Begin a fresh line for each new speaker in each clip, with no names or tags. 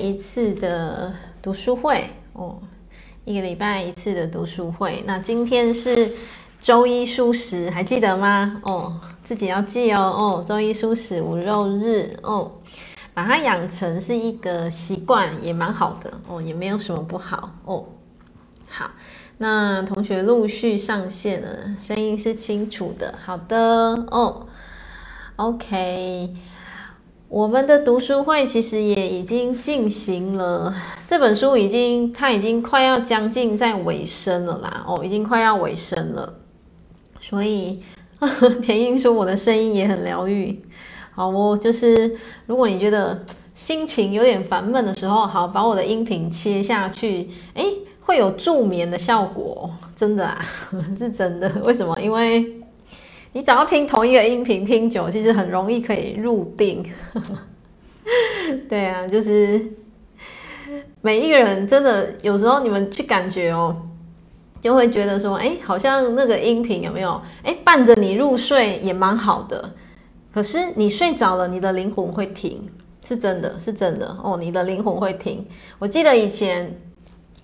一次的读书会哦，一个礼拜一次的读书会。那今天是周一蔬食，还记得吗？哦，自己要记哦。哦，周一蔬食无肉日哦，把它养成是一个习惯也蛮好的哦，也没有什么不好哦。好，那同学陆续上线了，声音是清楚的。好的哦，OK。我们的读书会其实也已经进行了，这本书已经它已经快要将近在尾声了啦，哦，已经快要尾声了，所以呵呵 田英说我的声音也很疗愈，好哦，就是如果你觉得心情有点烦闷的时候，好，把我的音频切下去，诶，会有助眠的效果，真的啊，是真的，为什么？因为。你只要听同一个音频听久，其实很容易可以入定。对啊，就是每一个人真的有时候你们去感觉哦，就会觉得说，哎，好像那个音频有没有？哎，伴着你入睡也蛮好的。可是你睡着了，你的灵魂会停，是真的，是真的哦，你的灵魂会停。我记得以前，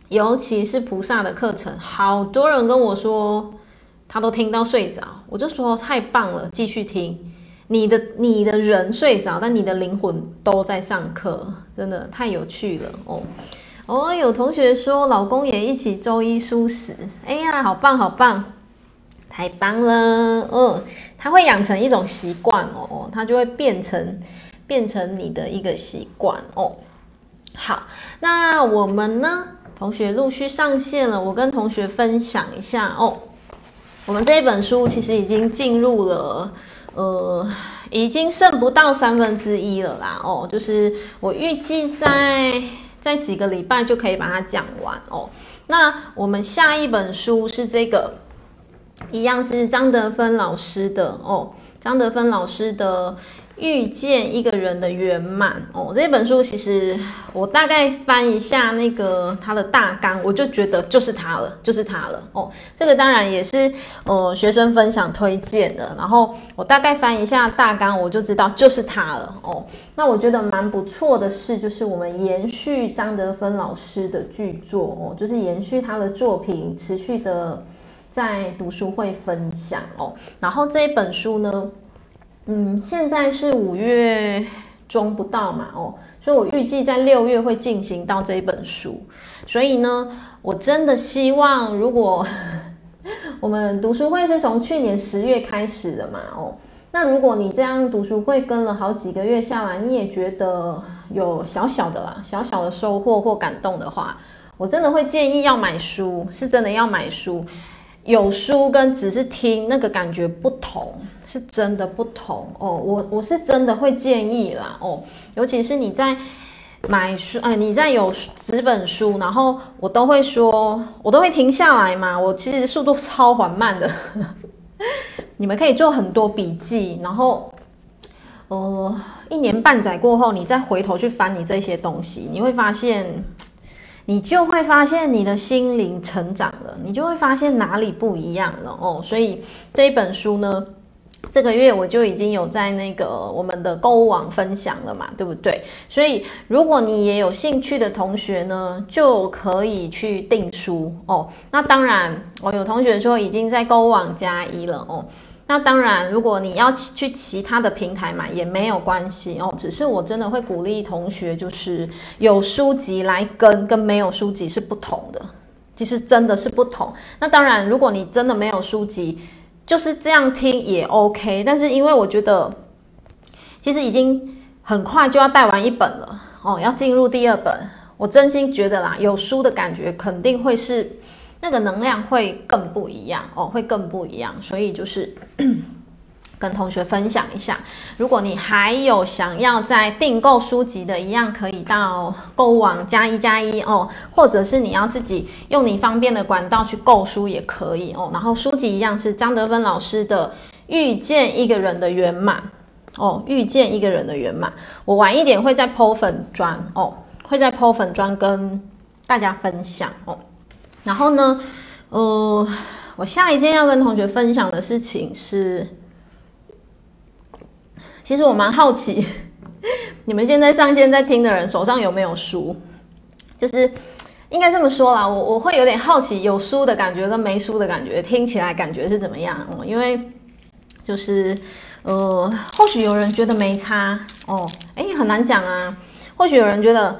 尤其是菩萨的课程，好多人跟我说。他都听到睡着，我就说太棒了，继续听。你的你的人睡着，但你的灵魂都在上课，真的太有趣了哦。哦，有同学说老公也一起周一蔬食，哎呀，好棒好棒，太棒了。嗯，他会养成一种习惯哦，他就会变成变成你的一个习惯哦。好，那我们呢？同学陆续上线了，我跟同学分享一下哦。我们这一本书其实已经进入了，呃，已经剩不到三分之一了啦。哦，就是我预计在在几个礼拜就可以把它讲完哦。那我们下一本书是这个，一样是张德芬老师的哦，张德芬老师的。遇见一个人的圆满哦，这本书其实我大概翻一下那个它的大纲，我就觉得就是它了，就是它了哦。这个当然也是呃学生分享推荐的，然后我大概翻一下大纲，我就知道就是它了哦。那我觉得蛮不错的是，就是我们延续张德芬老师的巨作哦，就是延续他的作品，持续的在读书会分享哦。然后这一本书呢。嗯，现在是五月中不到嘛，哦，所以我预计在六月会进行到这一本书。所以呢，我真的希望，如果 我们读书会是从去年十月开始的嘛，哦，那如果你这样读书会跟了好几个月下来，你也觉得有小小的啦，小小的收获或感动的话，我真的会建议要买书，是真的要买书。有书跟只是听那个感觉不同，是真的不同哦。我我是真的会建议啦哦，尤其是你在买书，哎，你在有纸本书，然后我都会说，我都会停下来嘛。我其实速度超缓慢的，你们可以做很多笔记，然后，呃，一年半载过后，你再回头去翻你这些东西，你会发现。你就会发现你的心灵成长了，你就会发现哪里不一样了哦。所以这一本书呢，这个月我就已经有在那个我们的购物网分享了嘛，对不对？所以如果你也有兴趣的同学呢，就可以去订书哦。那当然，我有同学说已经在购物网加一了哦。那当然，如果你要去其他的平台买也没有关系哦。只是我真的会鼓励同学，就是有书籍来跟跟没有书籍是不同的，其实真的是不同。那当然，如果你真的没有书籍，就是这样听也 OK。但是因为我觉得，其实已经很快就要带完一本了哦，要进入第二本。我真心觉得啦，有书的感觉肯定会是。那个能量会更不一样哦，会更不一样，所以就是跟同学分享一下。如果你还有想要在订购书籍的，一样可以到购物网加一加一哦，或者是你要自己用你方便的管道去购书也可以哦。然后书籍一样是张德芬老师的《遇见一个人的圆满》哦，《遇见一个人的圆满》。我晚一点会在 po 粉专哦，会在 po 粉专跟大家分享哦。然后呢，呃，我下一件要跟同学分享的事情是，其实我蛮好奇，你们现在上线在听的人手上有没有书？就是应该这么说啦，我我会有点好奇，有书的感觉跟没书的感觉听起来感觉是怎么样？哦，因为就是呃，或许有人觉得没差哦，诶，很难讲啊。或许有人觉得，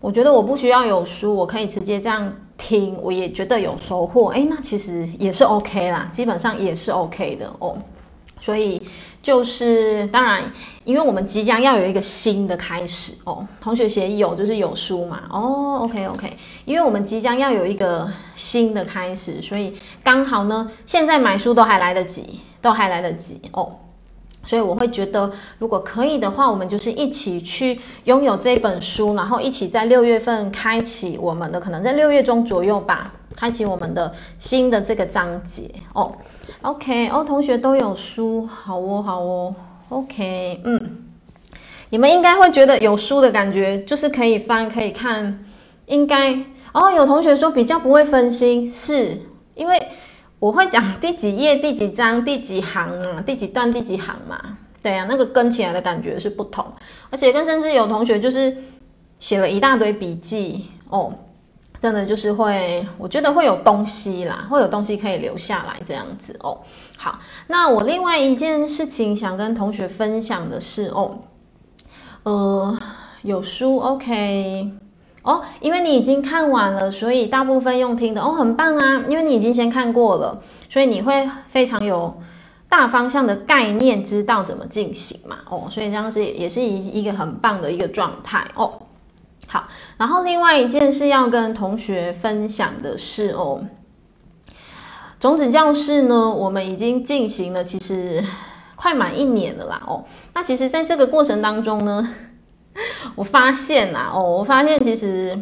我觉得我不需要有书，我可以直接这样听，我也觉得有收获。诶，那其实也是 OK 啦，基本上也是 OK 的哦。所以就是当然，因为我们即将要有一个新的开始哦。同学写有就是有书嘛？哦，OK OK，因为我们即将要有一个新的开始，所以刚好呢，现在买书都还来得及，都还来得及哦。所以我会觉得，如果可以的话，我们就是一起去拥有这本书，然后一起在六月份开启我们的，可能在六月中左右吧，开启我们的新的这个章节哦。OK，哦，同学都有书，好哦，好哦。OK，嗯，你们应该会觉得有书的感觉就是可以翻可以看，应该哦。有同学说比较不会分心，是因为。我会讲第几页、第几章、第几行啊，第几段、第几行嘛？对呀、啊，那个跟起来的感觉是不同，而且跟甚至有同学就是写了一大堆笔记哦，真的就是会，我觉得会有东西啦，会有东西可以留下来这样子哦。好，那我另外一件事情想跟同学分享的是哦，呃，有书 OK。哦，因为你已经看完了，所以大部分用听的哦，很棒啊！因为你已经先看过了，所以你会非常有大方向的概念，知道怎么进行嘛。哦，所以这样是也是一一个很棒的一个状态哦。然后另外一件事要跟同学分享的是哦，种子教室呢，我们已经进行了，其实快满一年了啦。哦，那其实在这个过程当中呢。我发现呐，哦，我发现其实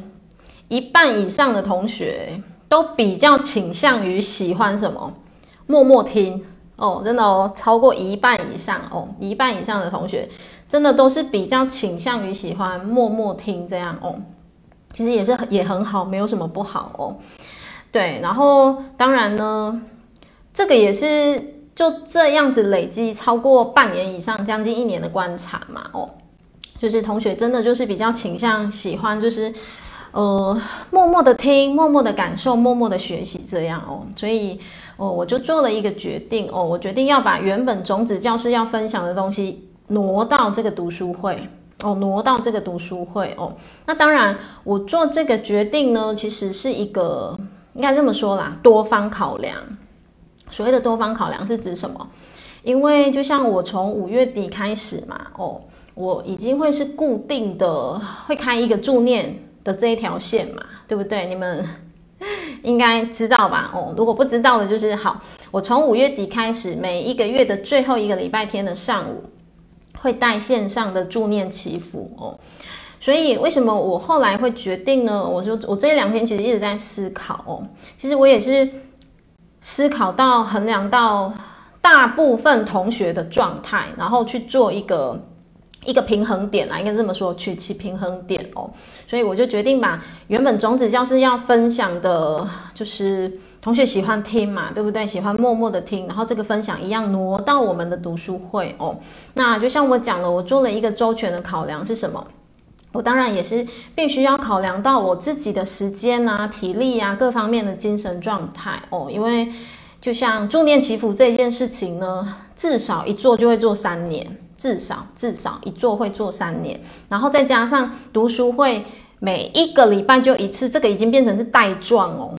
一半以上的同学都比较倾向于喜欢什么，默默听哦，真的哦，超过一半以上哦，一半以上的同学真的都是比较倾向于喜欢默默听这样哦，其实也是也很好，没有什么不好哦，对，然后当然呢，这个也是就这样子累积超过半年以上，将近一年的观察嘛，哦。就是同学真的就是比较倾向喜欢，就是呃默默的听，默默的感受，默默的学习这样哦。所以哦，我就做了一个决定哦，我决定要把原本种子教室要分享的东西挪到这个读书会哦，挪到这个读书会哦。那当然，我做这个决定呢，其实是一个应该这么说啦，多方考量。所谓的多方考量是指什么？因为就像我从五月底开始嘛，哦。我已经会是固定的，会开一个助念的这一条线嘛，对不对？你们 应该知道吧？哦，如果不知道的，就是好。我从五月底开始，每一个月的最后一个礼拜天的上午，会带线上的助念祈福哦。所以为什么我后来会决定呢？我就我这两天其实一直在思考哦。其实我也是思考到衡量到大部分同学的状态，然后去做一个。一个平衡点啊，应该这么说，取其平衡点哦。所以我就决定把原本种子教室要分享的，就是同学喜欢听嘛，对不对？喜欢默默的听，然后这个分享一样挪到我们的读书会哦。那就像我讲了，我做了一个周全的考量是什么？我当然也是必须要考量到我自己的时间啊、体力啊各方面的精神状态哦。因为就像助念祈福这件事情呢，至少一做就会做三年。至少至少一做会做三年，然后再加上读书会每一个礼拜就一次，这个已经变成是带状哦，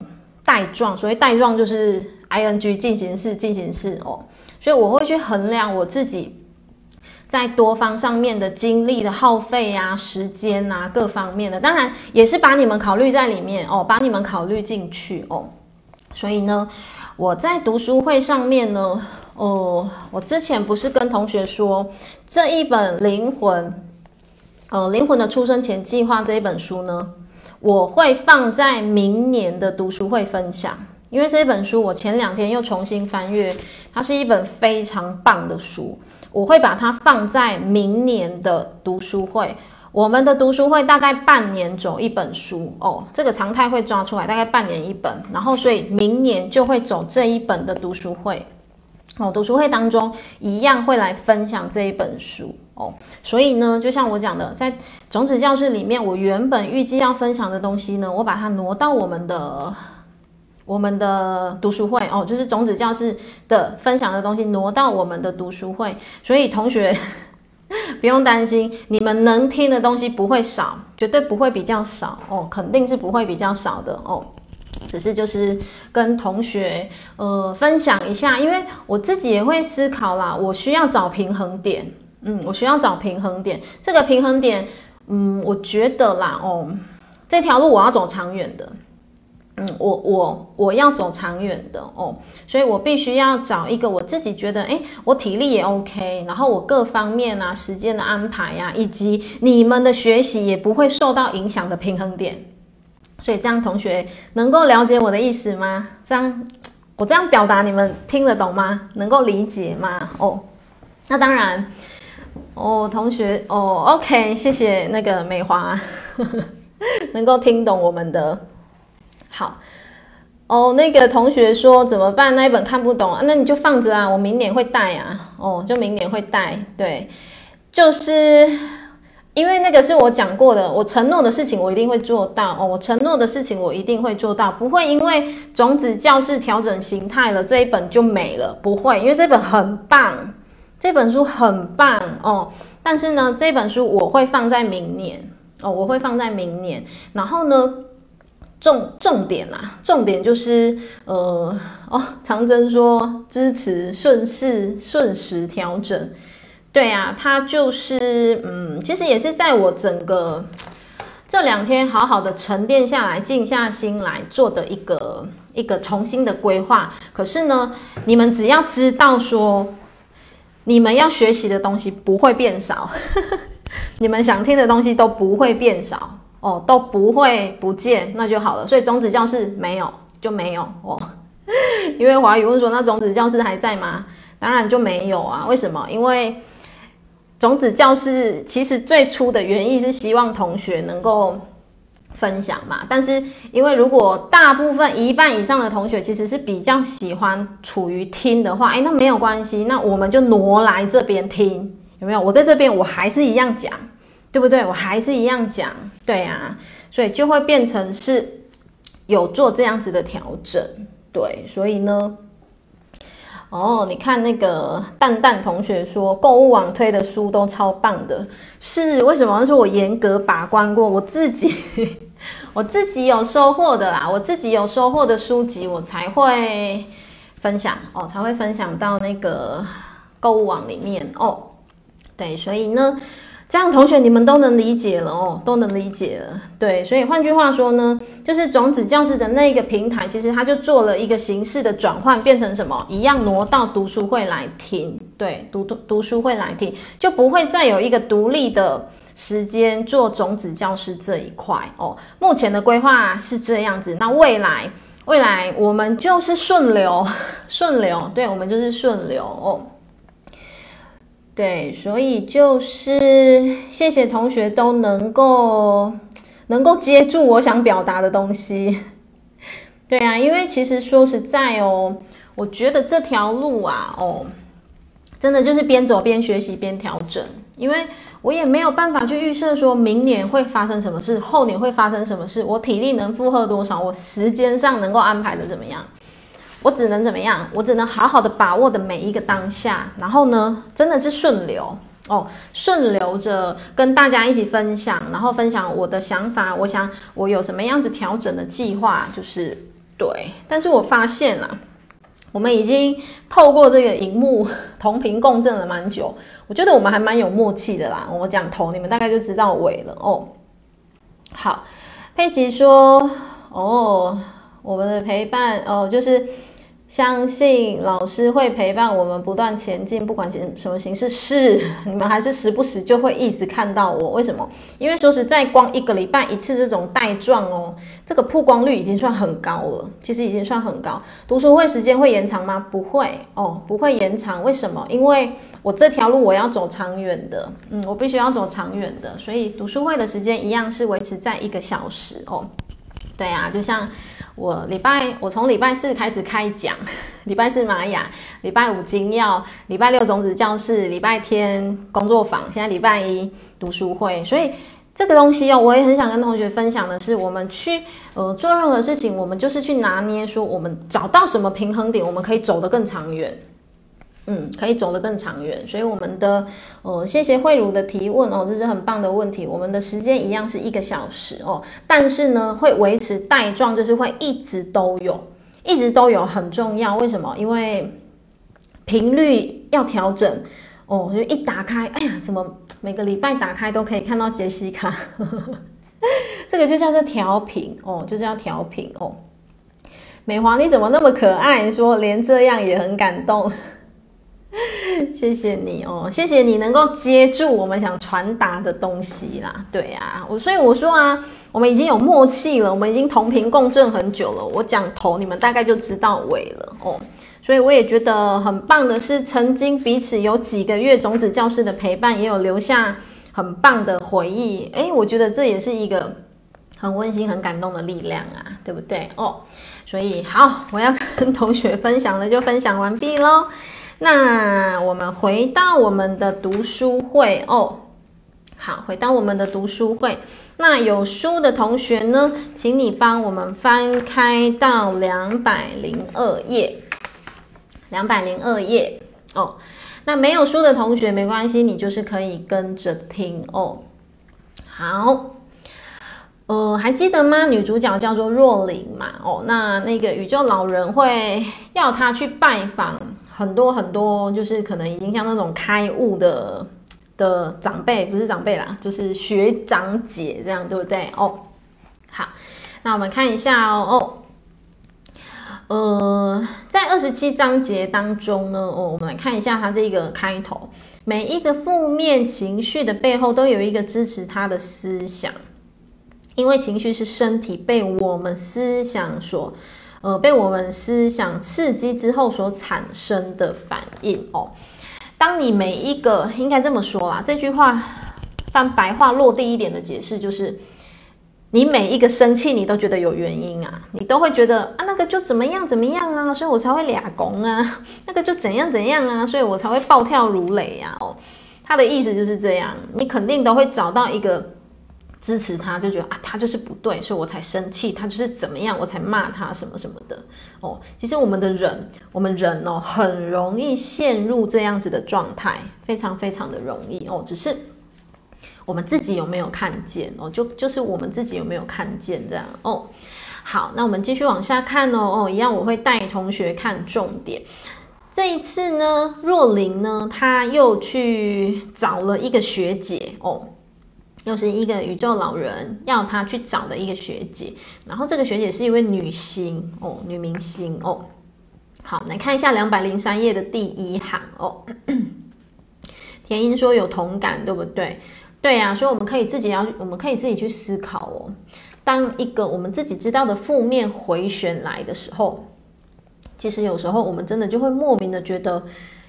带状，所以带状就是 ing 进行式进行式哦，所以我会去衡量我自己在多方上面的精力的耗费啊、时间啊各方面的，当然也是把你们考虑在里面哦，把你们考虑进去哦，所以呢，我在读书会上面呢。哦，我之前不是跟同学说这一本灵魂，呃，灵魂的出生前计划这一本书呢，我会放在明年的读书会分享，因为这本书我前两天又重新翻阅，它是一本非常棒的书，我会把它放在明年的读书会。我们的读书会大概半年走一本书哦，这个常态会抓出来，大概半年一本，然后所以明年就会走这一本的读书会。哦，读书会当中一样会来分享这一本书哦。所以呢，就像我讲的，在种子教室里面，我原本预计要分享的东西呢，我把它挪到我们的我们的读书会哦，就是种子教室的分享的东西挪到我们的读书会。所以同学 不用担心，你们能听的东西不会少，绝对不会比较少哦，肯定是不会比较少的哦。只是就是跟同学呃分享一下，因为我自己也会思考啦，我需要找平衡点，嗯，我需要找平衡点。这个平衡点，嗯，我觉得啦，哦，这条路我要走长远的，嗯，我我我要走长远的哦，所以我必须要找一个我自己觉得，诶，我体力也 OK，然后我各方面啊，时间的安排呀，以及你们的学习也不会受到影响的平衡点。所以这样，同学能够了解我的意思吗？这样，我这样表达，你们听得懂吗？能够理解吗？哦，那当然。哦，同学，哦，OK，谢谢那个美华，能够听懂我们的。好，哦，那个同学说怎么办？那一本看不懂啊，那你就放着啊，我明年会带啊。哦，就明年会带，对，就是。因为那个是我讲过的，我承诺的事情我一定会做到哦。我承诺的事情我一定会做到，不会因为种子教室调整形态了这一本就没了，不会，因为这本很棒，这本书很棒哦。但是呢，这本书我会放在明年哦，我会放在明年。然后呢，重重点啊，重点就是呃哦，长征说支持顺势顺时调整。对啊，它就是嗯，其实也是在我整个这两天好好的沉淀下来，静下心来做的一个一个重新的规划。可是呢，你们只要知道说，你们要学习的东西不会变少，你们想听的东西都不会变少哦，都不会不见，那就好了。所以种子教室没有就没有哦，因为华宇问说，那种子教室还在吗？当然就没有啊，为什么？因为。种子教室其实最初的原意是希望同学能够分享嘛，但是因为如果大部分一半以上的同学其实是比较喜欢处于听的话，哎，那没有关系，那我们就挪来这边听，有没有？我在这边我还是一样讲，对不对？我还是一样讲，对啊，所以就会变成是有做这样子的调整，对，所以呢。哦，你看那个蛋蛋同学说，购物网推的书都超棒的，是为什么？是我严格把关过，我自己 我自己有收获的啦，我自己有收获的书籍，我才会分享哦，才会分享到那个购物网里面哦。对，所以呢。这样，同学你们都能理解了哦，都能理解了。对，所以换句话说呢，就是种子教室的那个平台，其实它就做了一个形式的转换，变成什么？一样挪到读书会来听。对，读读读书会来听，就不会再有一个独立的时间做种子教室这一块哦。目前的规划是这样子，那未来未来我们就是顺流，顺流，对，我们就是顺流哦。对，所以就是谢谢同学都能够能够接住我想表达的东西。对啊，因为其实说实在哦，我觉得这条路啊，哦，真的就是边走边学习边调整，因为我也没有办法去预设说明年会发生什么事，后年会发生什么事，我体力能负荷多少，我时间上能够安排的怎么样。我只能怎么样？我只能好好的把握的每一个当下，然后呢，真的是顺流哦，顺流着跟大家一起分享，然后分享我的想法。我想我有什么样子调整的计划，就是对。但是我发现了，我们已经透过这个荧幕 同频共振了蛮久，我觉得我们还蛮有默契的啦。我讲头，你们大概就知道尾了哦。好，佩奇说：“哦，我们的陪伴哦，就是。”相信老师会陪伴我们不断前进，不管什么形式。是 你们还是时不时就会一直看到我？为什么？因为说实在，光一个礼拜一次这种带状哦，这个曝光率已经算很高了。其实已经算很高。读书会时间会延长吗？不会哦，不会延长。为什么？因为我这条路我要走长远的，嗯，我必须要走长远的，所以读书会的时间一样是维持在一个小时哦。对啊，就像我礼拜，我从礼拜四开始开讲，礼拜四玛雅，礼拜五精要，礼拜六种子教室，礼拜天工作坊，现在礼拜一读书会。所以这个东西哦，我也很想跟同学分享的是，我们去呃做任何事情，我们就是去拿捏，说我们找到什么平衡点，我们可以走得更长远。嗯，可以走得更长远，所以我们的呃，谢谢慧茹的提问哦，这是很棒的问题。我们的时间一样是一个小时哦，但是呢，会维持带状，就是会一直都有，一直都有，很重要。为什么？因为频率要调整哦，就一打开，哎呀，怎么每个礼拜打开都可以看到杰西卡？这个就叫做调频哦，就叫调频哦。美华，你怎么那么可爱？说连这样也很感动。谢谢你哦，谢谢你能够接住我们想传达的东西啦。对啊，我所以我说啊，我们已经有默契了，我们已经同频共振很久了。我讲头，你们大概就知道尾了哦。所以我也觉得很棒的是，曾经彼此有几个月种子教室的陪伴，也有留下很棒的回忆。诶，我觉得这也是一个很温馨、很感动的力量啊，对不对哦？所以好，我要跟同学分享的就分享完毕喽。那我们回到我们的读书会哦，好，回到我们的读书会。那有书的同学呢，请你帮我们翻开到两百零二页，两百零二页哦。那没有书的同学没关系，你就是可以跟着听哦。好。呃，还记得吗？女主角叫做若琳嘛。哦，那那个宇宙老人会要她去拜访很多很多，就是可能已经像那种开悟的的长辈，不是长辈啦，就是学长姐这样，对不对？哦，好，那我们看一下哦。哦，呃，在二十七章节当中呢，哦，我们来看一下它这个开头，每一个负面情绪的背后都有一个支持它的思想。因为情绪是身体被我们思想所，呃，被我们思想刺激之后所产生的反应哦。当你每一个应该这么说啦，这句话翻白话落地一点的解释就是，你每一个生气你都觉得有原因啊，你都会觉得啊那个就怎么样怎么样啊，所以我才会俩拱啊，那个就怎样怎样啊，所以我才会暴跳如雷呀。哦，他的意思就是这样，你肯定都会找到一个。支持他，就觉得啊，他就是不对，所以我才生气。他就是怎么样，我才骂他什么什么的哦。其实我们的人，我们人哦，很容易陷入这样子的状态，非常非常的容易哦。只是我们自己有没有看见哦？就就是我们自己有没有看见这样哦？好，那我们继续往下看哦哦，一样我会带同学看重点。这一次呢，若琳呢，她又去找了一个学姐哦。又是一个宇宙老人要他去找的一个学姐，然后这个学姐是一位女星哦，女明星哦。好，来看一下两百零三页的第一行哦。田英说有同感，对不对？对啊，所以我们可以自己要，我们可以自己去思考哦。当一个我们自己知道的负面回旋来的时候，其实有时候我们真的就会莫名的觉得，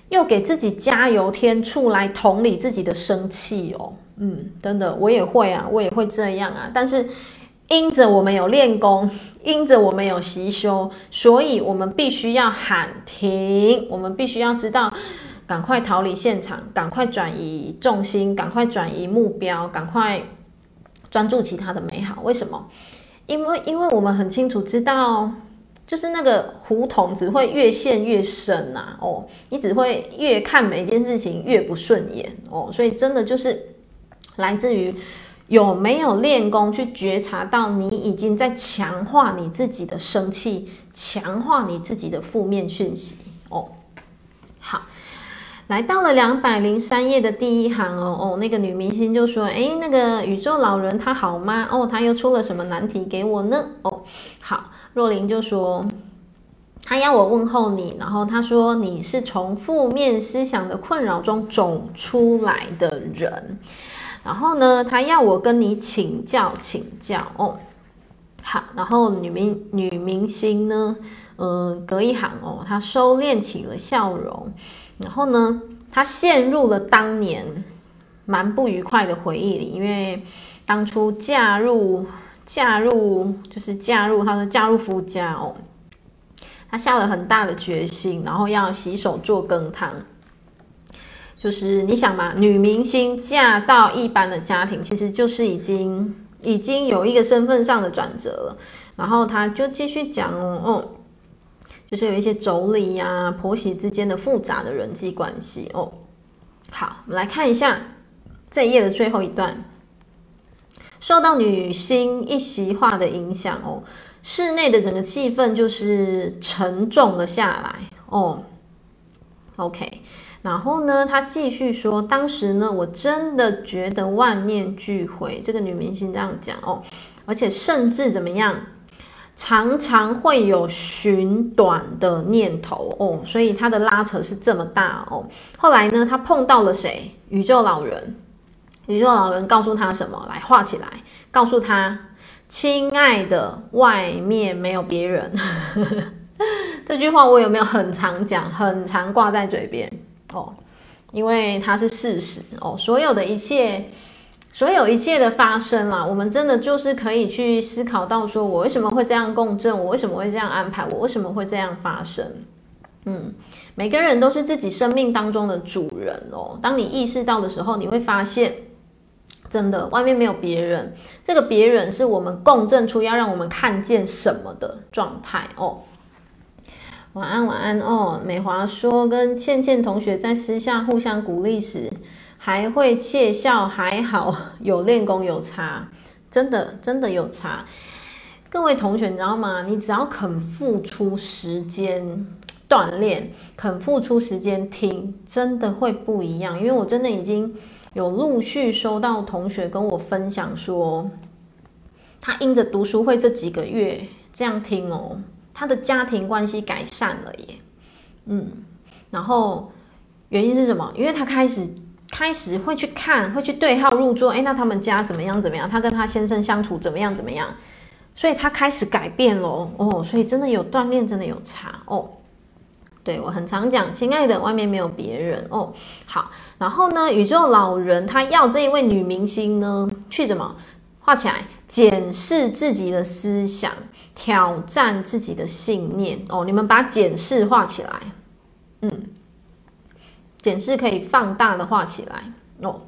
又给自己加油添醋来同理自己的生气哦。嗯，真的，我也会啊，我也会这样啊。但是，因着我们有练功，因着我们有习修，所以我们必须要喊停，我们必须要知道，赶快逃离现场，赶快转移重心，赶快转移目标，赶快专注其他的美好。为什么？因为，因为我们很清楚知道，就是那个胡同只会越陷越深呐、啊。哦，你只会越看每件事情越不顺眼哦。所以，真的就是。来自于有没有练功去觉察到你已经在强化你自己的生气，强化你自己的负面讯息哦。好，来到了两百零三页的第一行哦哦，那个女明星就说：“诶，那个宇宙老人他好吗？哦，他又出了什么难题给我呢？哦，好，若琳就说他要我问候你，然后他说你是从负面思想的困扰中走出来的人。”然后呢，他要我跟你请教请教哦。好，然后女明女明星呢，嗯、隔一行哦，她收敛起了笑容。然后呢，她陷入了当年蛮不愉快的回忆里，因为当初嫁入嫁入，就是嫁入，他说嫁入夫家哦。他下了很大的决心，然后要洗手做羹汤。就是你想嘛，女明星嫁到一般的家庭，其实就是已经已经有一个身份上的转折了。然后他就继续讲哦，哦，就是有一些妯娌呀、婆媳之间的复杂的人际关系哦。好，我们来看一下这一页的最后一段，受到女星一席话的影响哦，室内的整个气氛就是沉重了下来哦。OK。然后呢，他继续说，当时呢，我真的觉得万念俱灰。这个女明星这样讲哦，而且甚至怎么样，常常会有寻短的念头哦，所以他的拉扯是这么大哦。后来呢，他碰到了谁？宇宙老人。宇宙老人告诉他什么？来画起来，告诉他，亲爱的，外面没有别人。这句话我有没有很常讲，很常挂在嘴边？哦，因为它是事实哦，所有的一切，所有一切的发生啊，我们真的就是可以去思考到，说我为什么会这样共振，我为什么会这样安排，我为什么会这样发生？嗯，每个人都是自己生命当中的主人哦。当你意识到的时候，你会发现，真的外面没有别人，这个别人是我们共振出要让我们看见什么的状态哦。晚安，晚安哦。美华说，跟倩倩同学在私下互相鼓励时，还会窃笑，还好有练功有差，真的真的有差。各位同学，你知道吗？你只要肯付出时间锻炼，肯付出时间听，真的会不一样。因为我真的已经有陆续收到同学跟我分享说，他因着读书会这几个月这样听哦。他的家庭关系改善了耶，嗯，然后原因是什么？因为他开始开始会去看，会去对号入座，诶，那他们家怎么样？怎么样？他跟他先生相处怎么样？怎么样？所以他开始改变咯哦，所以真的有锻炼，真的有差哦。对，我很常讲，亲爱的，外面没有别人哦。好，然后呢，宇宙老人他要这一位女明星呢去怎么画起来？检视自己的思想。挑战自己的信念哦，你们把检视画起来，嗯，检视可以放大的画起来哦。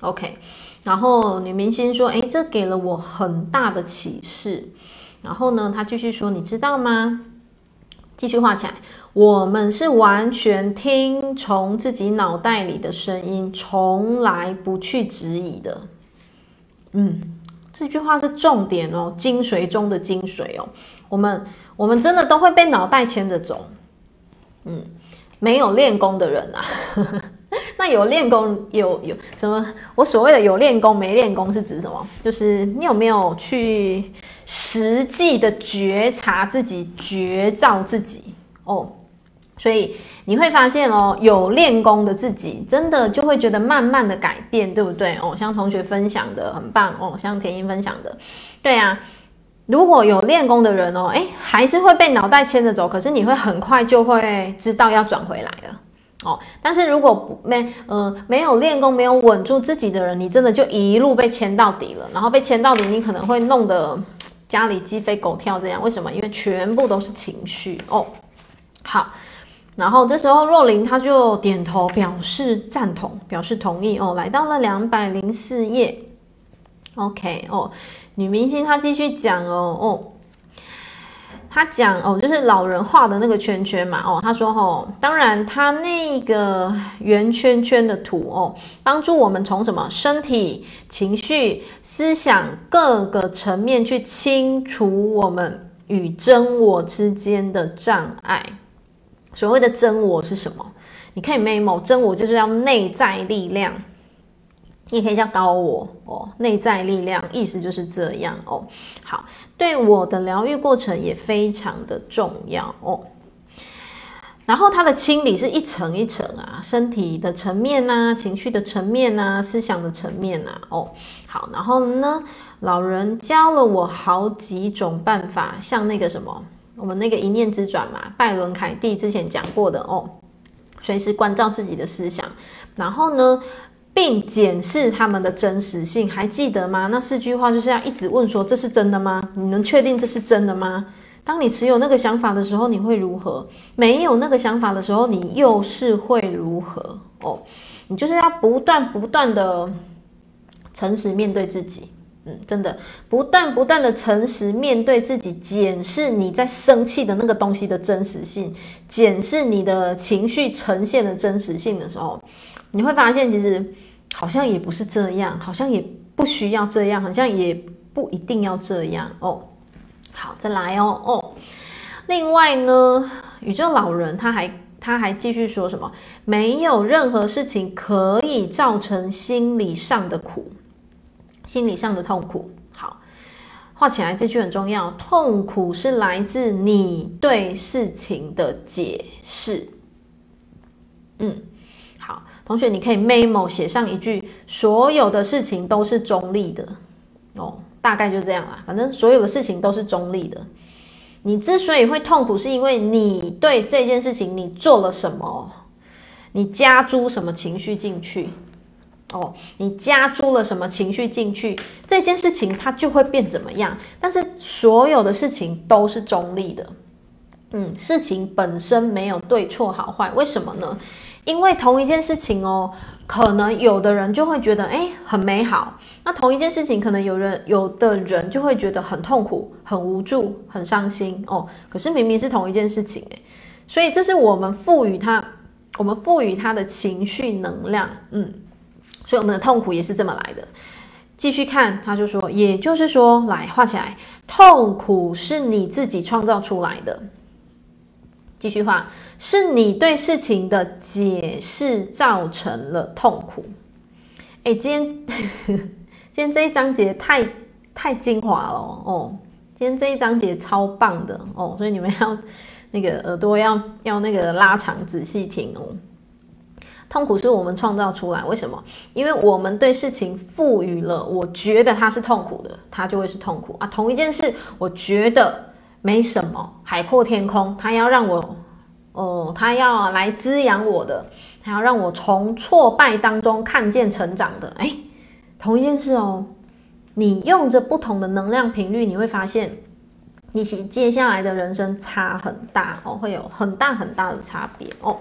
OK，然后女明星说：“诶，这给了我很大的启示。”然后呢，她继续说：“你知道吗？”继续画起来，我们是完全听从自己脑袋里的声音，从来不去质疑的。嗯。这句话是重点哦，精髓中的精髓哦。我们我们真的都会被脑袋牵着走，嗯，没有练功的人啊，那有练功有有什么？我所谓的有练功没练功是指什么？就是你有没有去实际的觉察自己、觉照自己哦。所以你会发现哦，有练功的自己，真的就会觉得慢慢的改变，对不对哦？像同学分享的很棒哦，像田英分享的，对啊。如果有练功的人哦，诶，还是会被脑袋牵着走，可是你会很快就会知道要转回来了哦。但是如果不没呃没有练功、没有稳住自己的人，你真的就一路被牵到底了，然后被牵到底，你可能会弄得家里鸡飞狗跳这样。为什么？因为全部都是情绪哦。好。然后这时候若琳她就点头表示赞同，表示同意哦。来到了两百零四页，OK 哦。女明星她继续讲哦哦，她讲哦，就是老人画的那个圈圈嘛哦。她说哦，当然她那个圆圈圈的图哦，帮助我们从什么身体、情绪、思想各个层面去清除我们与真我之间的障碍。所谓的真我是什么？你可以 memo，真我就是要内在力量，你也可以叫高我哦。内在力量意思就是这样哦。好，对我的疗愈过程也非常的重要哦。然后它的清理是一层一层啊，身体的层面啊，情绪的层面啊，思想的层面啊。哦，好，然后呢，老人教了我好几种办法，像那个什么。我们那个一念之转嘛，拜伦凯蒂之前讲过的哦，随时关照自己的思想。然后呢，并检视他们的真实性，还记得吗？那四句话就是要一直问说：这是真的吗？你能确定这是真的吗？当你持有那个想法的时候，你会如何？没有那个想法的时候，你又是会如何？哦，你就是要不断不断的诚实面对自己。嗯，真的，不断不断的诚实面对自己，检视你在生气的那个东西的真实性，检视你的情绪呈现的真实性的时候，你会发现其实。好像也不是这样，好像也不需要这样，好像也不一定要这样哦。好，再来哦哦。另外呢，宇宙老人他还他还继续说什么？没有任何事情可以造成心理上的苦，心理上的痛苦。好，画起来这句很重要。痛苦是来自你对事情的解释。嗯。好同学，你可以 memo 写上一句：所有的事情都是中立的哦，大概就这样啦。反正所有的事情都是中立的。你之所以会痛苦，是因为你对这件事情你做了什么，你加诸什么情绪进去哦，你加注了什么情绪进去，这件事情它就会变怎么样。但是所有的事情都是中立的，嗯，事情本身没有对错好坏，为什么呢？因为同一件事情哦，可能有的人就会觉得诶很美好，那同一件事情可能有人有的人就会觉得很痛苦、很无助、很伤心哦。可是明明是同一件事情诶，所以这是我们赋予它，我们赋予它的情绪能量，嗯，所以我们的痛苦也是这么来的。继续看，他就说，也就是说，来画起来，痛苦是你自己创造出来的。继续画，是你对事情的解释造成了痛苦。哎，今天 今天这一章节太太精华了哦！今天这一章节超棒的哦，所以你们要那个耳朵要要那个拉长仔细听哦。痛苦是我们创造出来，为什么？因为我们对事情赋予了，我觉得它是痛苦的，它就会是痛苦啊。同一件事，我觉得。没什么，海阔天空。他要让我，哦，他要来滋养我的，他要让我从挫败当中看见成长的。哎，同一件事哦，你用着不同的能量频率，你会发现，你接下来的人生差很大哦，会有很大很大的差别哦。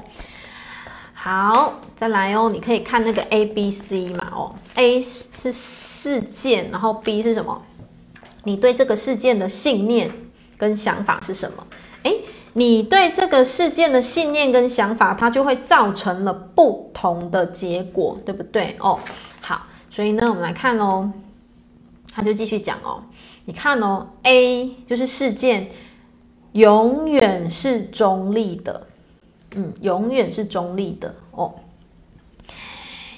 好，再来哦，你可以看那个 A、B、C 嘛，哦，A 是事件，然后 B 是什么？你对这个事件的信念。跟想法是什么？诶，你对这个事件的信念跟想法，它就会造成了不同的结果，对不对？哦，好，所以呢，我们来看哦，他就继续讲哦，你看哦，A 就是事件，永远是中立的，嗯，永远是中立的哦，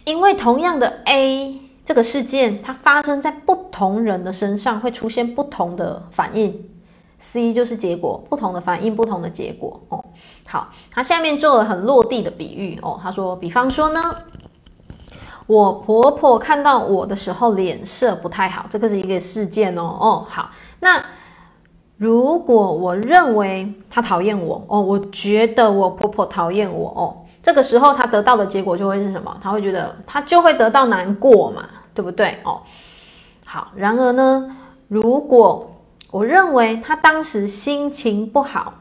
因为同样的 A 这个事件，它发生在不同人的身上，会出现不同的反应。C 就是结果，不同的反应，不同的结果哦。好，他下面做了很落地的比喻哦。他说，比方说呢，我婆婆看到我的时候脸色不太好，这个是一个事件哦。哦，好，那如果我认为他讨厌我哦，我觉得我婆婆讨厌我哦，这个时候他得到的结果就会是什么？他会觉得他就会得到难过嘛，对不对？哦，好，然而呢，如果我认为他当时心情不好，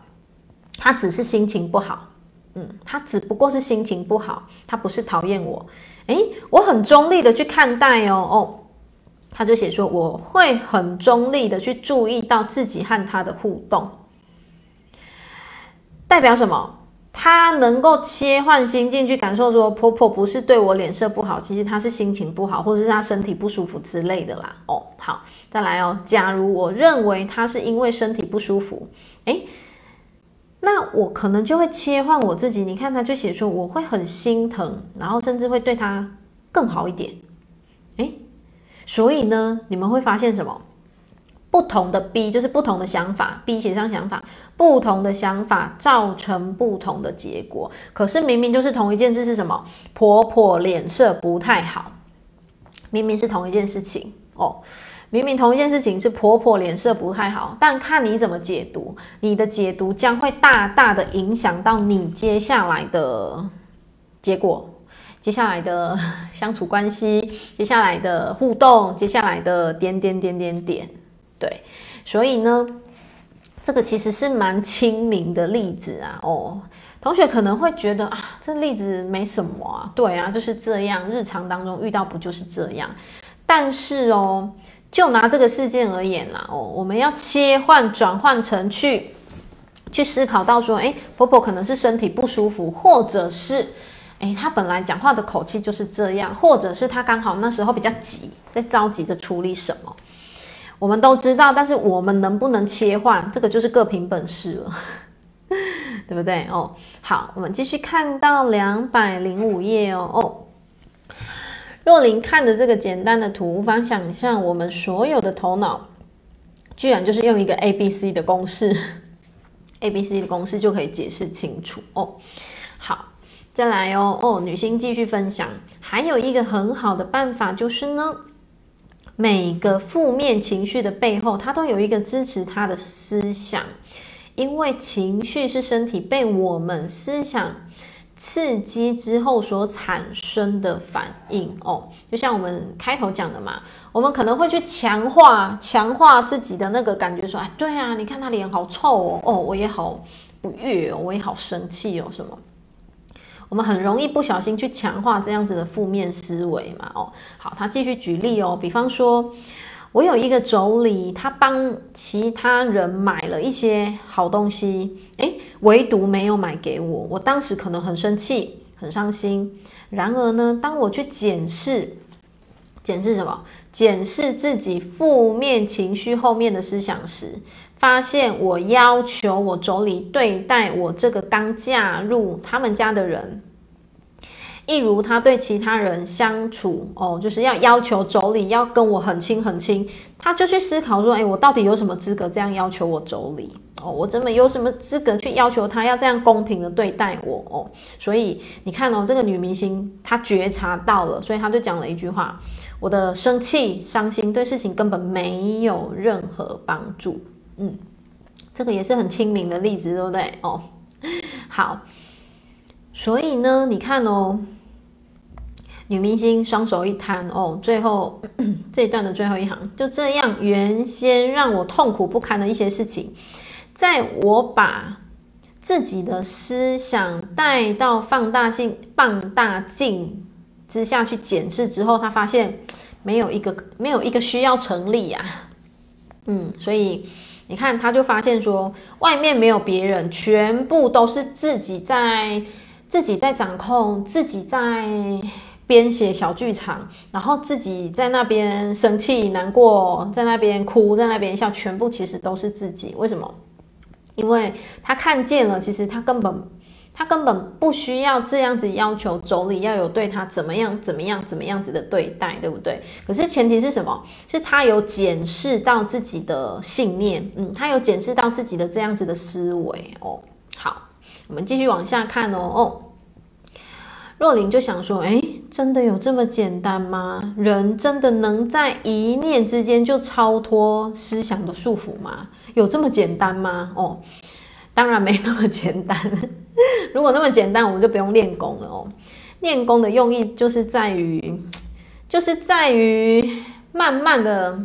他只是心情不好，嗯，他只不过是心情不好，他不是讨厌我，诶，我很中立的去看待哦哦，他就写说我会很中立的去注意到自己和他的互动，代表什么？他能够切换心境去感受，说婆婆不是对我脸色不好，其实她是心情不好，或者是她身体不舒服之类的啦。哦，好，再来哦。假如我认为她是因为身体不舒服，诶，那我可能就会切换我自己。你看，他就写说我会很心疼，然后甚至会对她更好一点。所以呢，你们会发现什么？不同的 B 就是不同的想法，B 写上想法，不同的想法造成不同的结果。可是明明就是同一件事，是什么？婆婆脸色不太好，明明是同一件事情哦，明明同一件事情是婆婆脸色不太好，但看你怎么解读，你的解读将会大大的影响到你接下来的结果。接下来的 相处关系，接下来的互动，接下来的点点点点点，对，所以呢，这个其实是蛮亲民的例子啊。哦，同学可能会觉得啊，这例子没什么啊，对啊，就是这样，日常当中遇到不就是这样？但是哦，就拿这个事件而言啦，哦，我们要切换转换成去去思考到说，诶，婆婆可能是身体不舒服，或者是。诶，他本来讲话的口气就是这样，或者是他刚好那时候比较急，在着急着处理什么，我们都知道。但是我们能不能切换，这个就是各凭本事了，对不对？哦，好，我们继续看到两百零五页哦。哦，若琳看着这个简单的图，无法想象我们所有的头脑，居然就是用一个 A B C 的公式，A B C 的公式就可以解释清楚哦。再来哦哦，女星继续分享，还有一个很好的办法就是呢，每个负面情绪的背后，它都有一个支持它的思想，因为情绪是身体被我们思想刺激之后所产生的反应哦。就像我们开头讲的嘛，我们可能会去强化强化自己的那个感觉，说，哎，对啊，你看他脸好臭哦，哦，我也好不悦哦，我也好生气哦，什么？我们很容易不小心去强化这样子的负面思维嘛？哦，好，他继续举例哦，比方说，我有一个妯娌，他帮其他人买了一些好东西，诶，唯独没有买给我，我当时可能很生气，很伤心。然而呢，当我去检视，检视什么？检视自己负面情绪后面的思想时。发现我要求我妯娌对待我这个刚嫁入他们家的人，一如他对其他人相处哦，就是要要求妯娌要跟我很亲很亲，他就去思考说，哎，我到底有什么资格这样要求我妯娌哦？我怎么有什么资格去要求他要这样公平的对待我哦？所以你看哦，这个女明星她觉察到了，所以她就讲了一句话：我的生气、伤心对事情根本没有任何帮助。嗯，这个也是很亲民的例子，对不对？哦，好，所以呢，你看哦，女明星双手一摊哦，最后 这一段的最后一行，就这样，原先让我痛苦不堪的一些事情，在我把自己的思想带到放大性、放大镜之下去检视之后，他发现没有一个没有一个需要成立呀、啊，嗯，所以。你看，他就发现说，外面没有别人，全部都是自己在自己在掌控，自己在编写小剧场，然后自己在那边生气、难过，在那边哭，在那边笑，全部其实都是自己。为什么？因为他看见了，其实他根本。他根本不需要这样子要求妯娌要有对他怎么样怎么样怎么样子的对待，对不对？可是前提是什么？是他有检视到自己的信念，嗯，他有检视到自己的这样子的思维哦。好，我们继续往下看哦。哦，若琳就想说，诶，真的有这么简单吗？人真的能在一念之间就超脱思想的束缚吗？有这么简单吗？哦。当然没那么简单。如果那么简单，我们就不用练功了哦。练功的用意就是在于，就是在于慢慢的，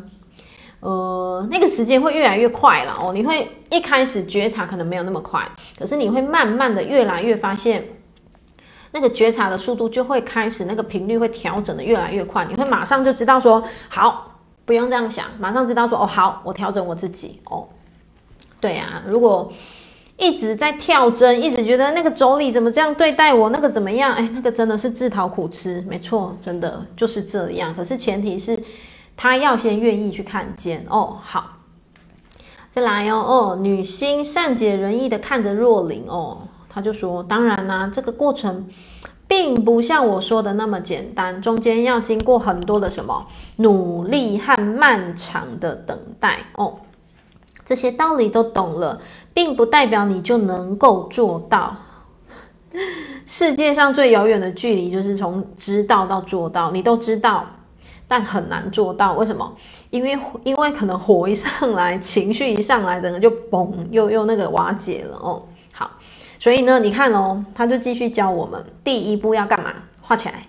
呃，那个时间会越来越快了哦。你会一开始觉察可能没有那么快，可是你会慢慢的越来越发现，那个觉察的速度就会开始，那个频率会调整的越来越快。你会马上就知道说，好，不用这样想，马上知道说，哦，好，我调整我自己哦。对啊，如果。一直在跳针，一直觉得那个妯娌怎么这样对待我，那个怎么样？哎，那个真的是自讨苦吃，没错，真的就是这样。可是前提是，他要先愿意去看见哦。好，再来哦哦，女星善解人意的看着若琳哦，她就说：“当然啦、这个过程并不像我说的那么简单，中间要经过很多的什么努力和漫长的等待哦。这些道理都懂了。”并不代表你就能够做到。世界上最遥远的距离，就是从知道到做到。你都知道，但很难做到。为什么？因为因为可能火一上来，情绪一上来，整个就嘣，又又那个瓦解了哦。好，所以呢，你看哦，他就继续教我们，第一步要干嘛？画起来。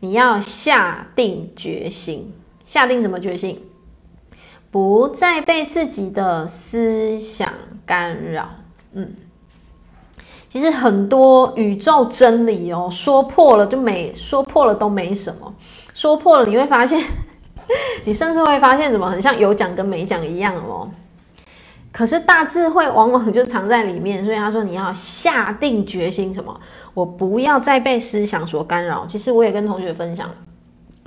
你要下定决心，下定什么决心？不再被自己的思想干扰。嗯，其实很多宇宙真理哦，说破了就没，说破了都没什么，说破了你会发现，你甚至会发现怎么很像有讲跟没讲一样哦。可是大智慧往往就藏在里面，所以他说你要下定决心，什么？我不要再被思想所干扰。其实我也跟同学分享。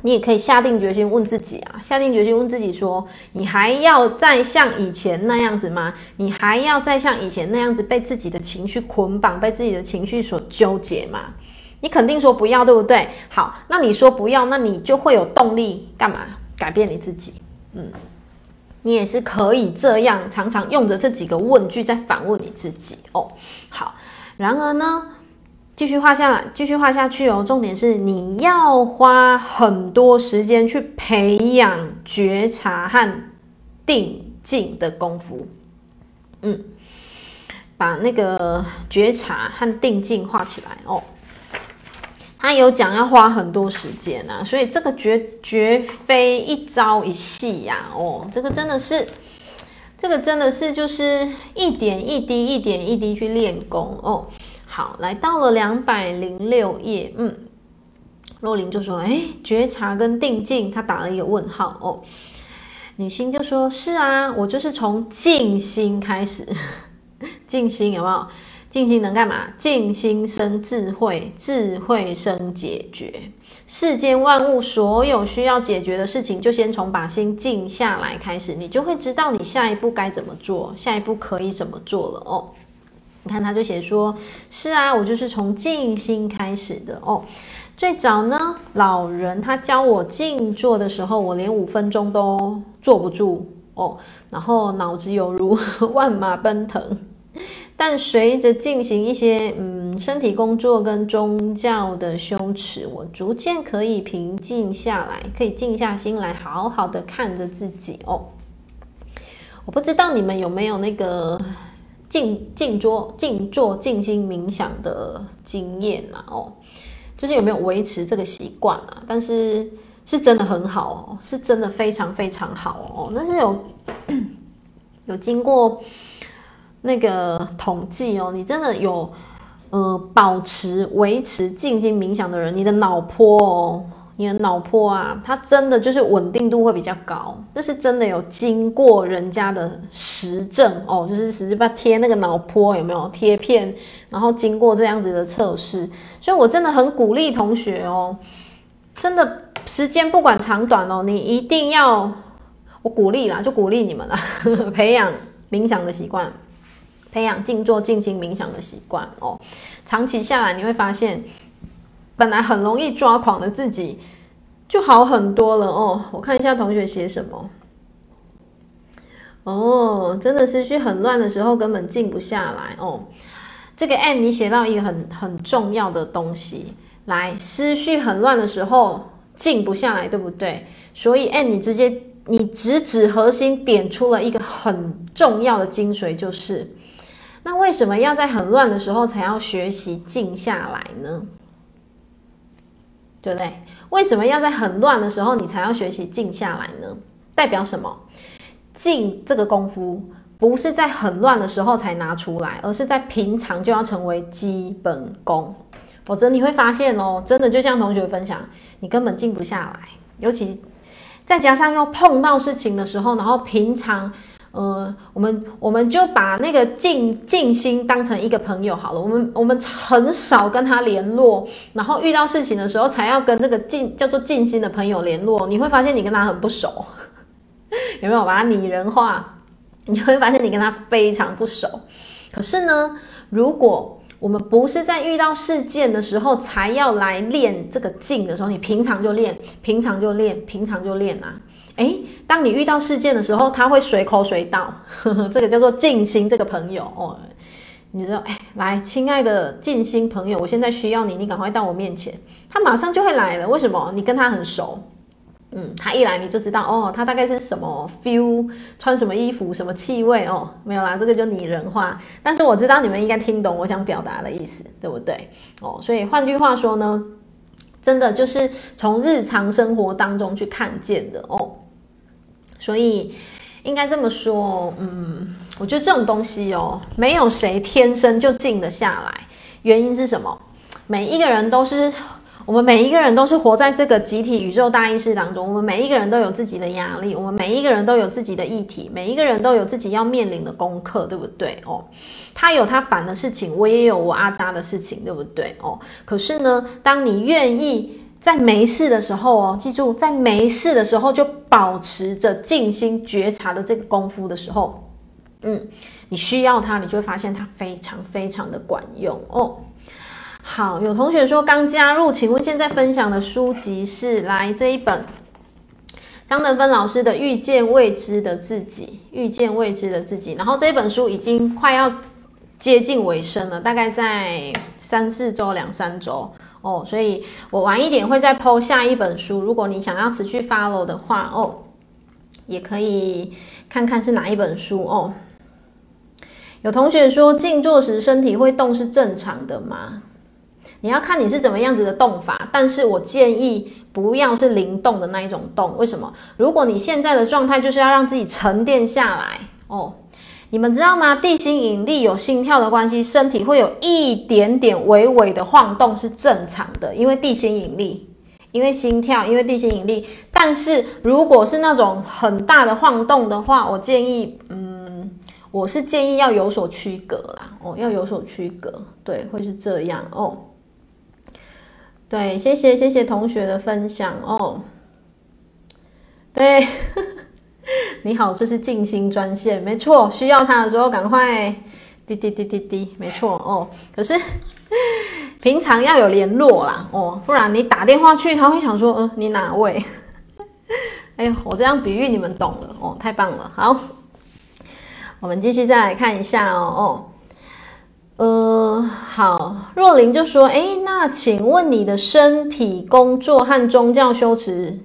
你也可以下定决心问自己啊，下定决心问自己说：你还要再像以前那样子吗？你还要再像以前那样子被自己的情绪捆绑，被自己的情绪所纠结吗？你肯定说不要，对不对？好，那你说不要，那你就会有动力干嘛？改变你自己。嗯，你也是可以这样，常常用着这几个问句在反问你自己哦。好，然而呢？继续画下来，继续画下去哦。重点是你要花很多时间去培养觉察和定静的功夫。嗯，把那个觉察和定静画起来哦。他有讲要花很多时间啊，所以这个绝绝非一朝一夕呀。哦，这个真的是，这个真的是就是一点一滴，一点一滴去练功哦。好，来到了两百零六页，嗯，若琳就说：“哎，觉察跟定静，他打了一个问号哦。”女星就说：“是啊，我就是从静心开始，静心有没有？静心能干嘛？静心生智慧，智慧生解决。世间万物所有需要解决的事情，就先从把心静下来开始，你就会知道你下一步该怎么做，下一步可以怎么做了哦。”你看，他就写说：“是啊，我就是从静心开始的哦。最早呢，老人他教我静坐的时候，我连五分钟都坐不住哦，然后脑子犹如 万马奔腾。但随着进行一些嗯身体工作跟宗教的修持，我逐渐可以平静下来，可以静下心来，好好的看着自己哦。我不知道你们有没有那个。”静静坐、静坐、静心冥想的经验啦，哦，就是有没有维持这个习惯啊？但是是真的很好哦，是真的非常非常好哦。那是有有经过那个统计哦，你真的有呃保持维持静心冥想的人，你的脑波哦。你的脑波啊，它真的就是稳定度会比较高，这是真的有经过人家的实证哦，就是实际把贴那个脑波有没有贴片，然后经过这样子的测试，所以我真的很鼓励同学哦，真的时间不管长短哦，你一定要，我鼓励啦，就鼓励你们啦，培养冥想的习惯，培养静坐静心冥想的习惯哦，长期下来你会发现。本来很容易抓狂的自己，就好很多了哦。我看一下同学写什么。哦，真的思绪很乱的时候，根本静不下来哦。这个 M 你写到一个很很重要的东西，来，思绪很乱的时候静不下来，对不对？所以 M 你直接你直指核心，点出了一个很重要的精髓，就是那为什么要在很乱的时候才要学习静下来呢？对不对？为什么要在很乱的时候你才要学习静下来呢？代表什么？静这个功夫不是在很乱的时候才拿出来，而是在平常就要成为基本功。否则你会发现哦，真的就像同学分享，你根本静不下来。尤其再加上又碰到事情的时候，然后平常。呃，我们我们就把那个静静心当成一个朋友好了。我们我们很少跟他联络，然后遇到事情的时候才要跟这个静叫做静心的朋友联络。你会发现你跟他很不熟，有没有把他拟人化？你就会发现你跟他非常不熟。可是呢，如果我们不是在遇到事件的时候才要来练这个静的时候，你平常就练，平常就练，平常就练啊。诶，当你遇到事件的时候，他会随口随到，呵呵，这个叫做静心。这个朋友哦，你说，哎，来，亲爱的静心朋友，我现在需要你，你赶快到我面前，他马上就会来了。为什么？你跟他很熟，嗯，他一来你就知道，哦，他大概是什么 feel，穿什么衣服，什么气味哦，没有啦，这个就拟人化。但是我知道你们应该听懂我想表达的意思，对不对？哦，所以换句话说呢。真的就是从日常生活当中去看见的哦。所以应该这么说，嗯，我觉得这种东西哦，没有谁天生就静得下来。原因是什么？每一个人都是。我们每一个人都是活在这个集体宇宙大意识当中，我们每一个人都有自己的压力，我们每一个人都有自己的议题，每一个人都有自己要面临的功课，对不对？哦，他有他烦的事情，我也有我阿扎的事情，对不对？哦，可是呢，当你愿意在没事的时候哦，记住，在没事的时候就保持着静心觉察的这个功夫的时候，嗯，你需要它，你就会发现它非常非常的管用哦。好，有同学说刚加入，请问现在分享的书籍是来这一本张德芬老师的《遇见未知的自己》，遇见未知的自己。然后这一本书已经快要接近尾声了，大概在三四周、两三周哦，所以我晚一点会再剖下一本书。如果你想要持续 follow 的话哦，也可以看看是哪一本书哦。有同学说静坐时身体会动是正常的吗？你要看你是怎么样子的动法，但是我建议不要是灵动的那一种动。为什么？如果你现在的状态就是要让自己沉淀下来哦，你们知道吗？地心引力有心跳的关系，身体会有一点点微微的晃动是正常的，因为地心引力，因为心跳，因为地心引力。但是如果是那种很大的晃动的话，我建议，嗯，我是建议要有所区隔啦，哦，要有所区隔，对，会是这样哦。对，谢谢谢谢同学的分享哦。对，你好，这是静心专线，没错，需要它的时候赶快滴滴滴滴滴，没错哦。可是 平常要有联络啦哦，不然你打电话去，他会想说，嗯，你哪位？哎呦，我这样比喻你们懂了哦，太棒了。好，我们继续再来看一下哦哦。呃，好，若琳就说：“诶，那请问你的身体工作和宗教修持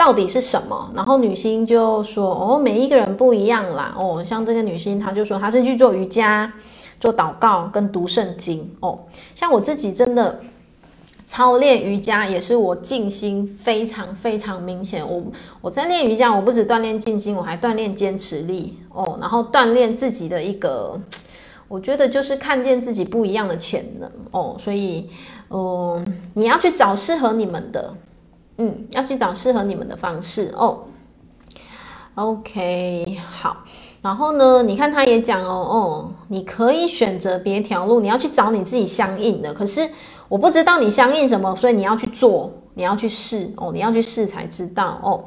到底是什么？”然后女星就说：“哦，每一个人不一样啦。哦，像这个女星，她就说她是去做瑜伽、做祷告跟读圣经。哦，像我自己真的操练瑜伽，也是我静心非常非常明显。我我在练瑜伽，我不止锻炼静心，我还锻炼坚持力。哦，然后锻炼自己的一个。”我觉得就是看见自己不一样的潜能哦，所以，嗯，你要去找适合你们的，嗯，要去找适合你们的方式哦。OK，好，然后呢，你看他也讲哦，哦，你可以选择别条路，你要去找你自己相应的。可是我不知道你相应什么，所以你要去做，你要去试哦，你要去试才知道哦。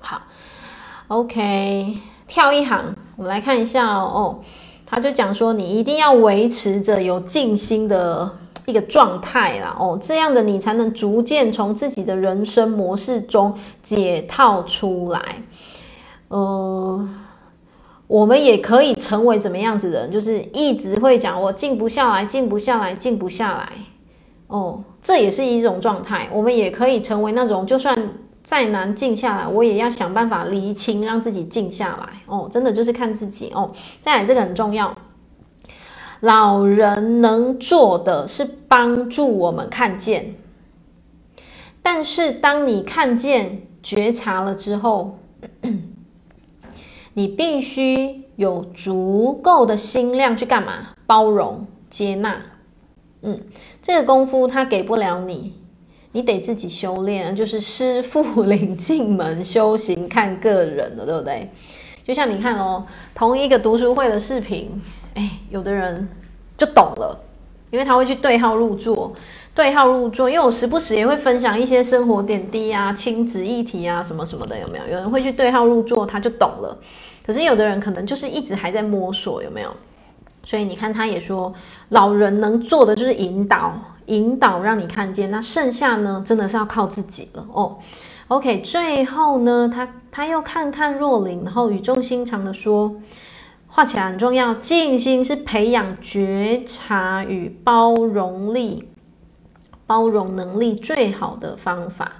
好，OK，跳一行，我们来看一下哦。他就讲说，你一定要维持着有静心的一个状态啦，哦，这样的你才能逐渐从自己的人生模式中解套出来。呃，我们也可以成为怎么样子的人，就是一直会讲我静不下来，静不下来，静不下来。哦，这也是一种状态。我们也可以成为那种就算。再难静下来，我也要想办法厘清，让自己静下来哦。真的就是看自己哦。再来，这个很重要。老人能做的是帮助我们看见，但是当你看见、觉察了之后，你必须有足够的心量去干嘛？包容、接纳。嗯，这个功夫他给不了你。你得自己修炼，就是师傅领进门，修行看个人了，对不对？就像你看哦，同一个读书会的视频，哎，有的人就懂了，因为他会去对号入座，对号入座。因为我时不时也会分享一些生活点滴啊、亲子议题啊什么什么的，有没有？有人会去对号入座，他就懂了。可是有的人可能就是一直还在摸索，有没有？所以你看，他也说，老人能做的就是引导。引导让你看见，那剩下呢，真的是要靠自己了哦。OK，最后呢，他他又看看若琳，然后语重心长的说，画起来很重要，静心是培养觉察与包容力、包容能力最好的方法。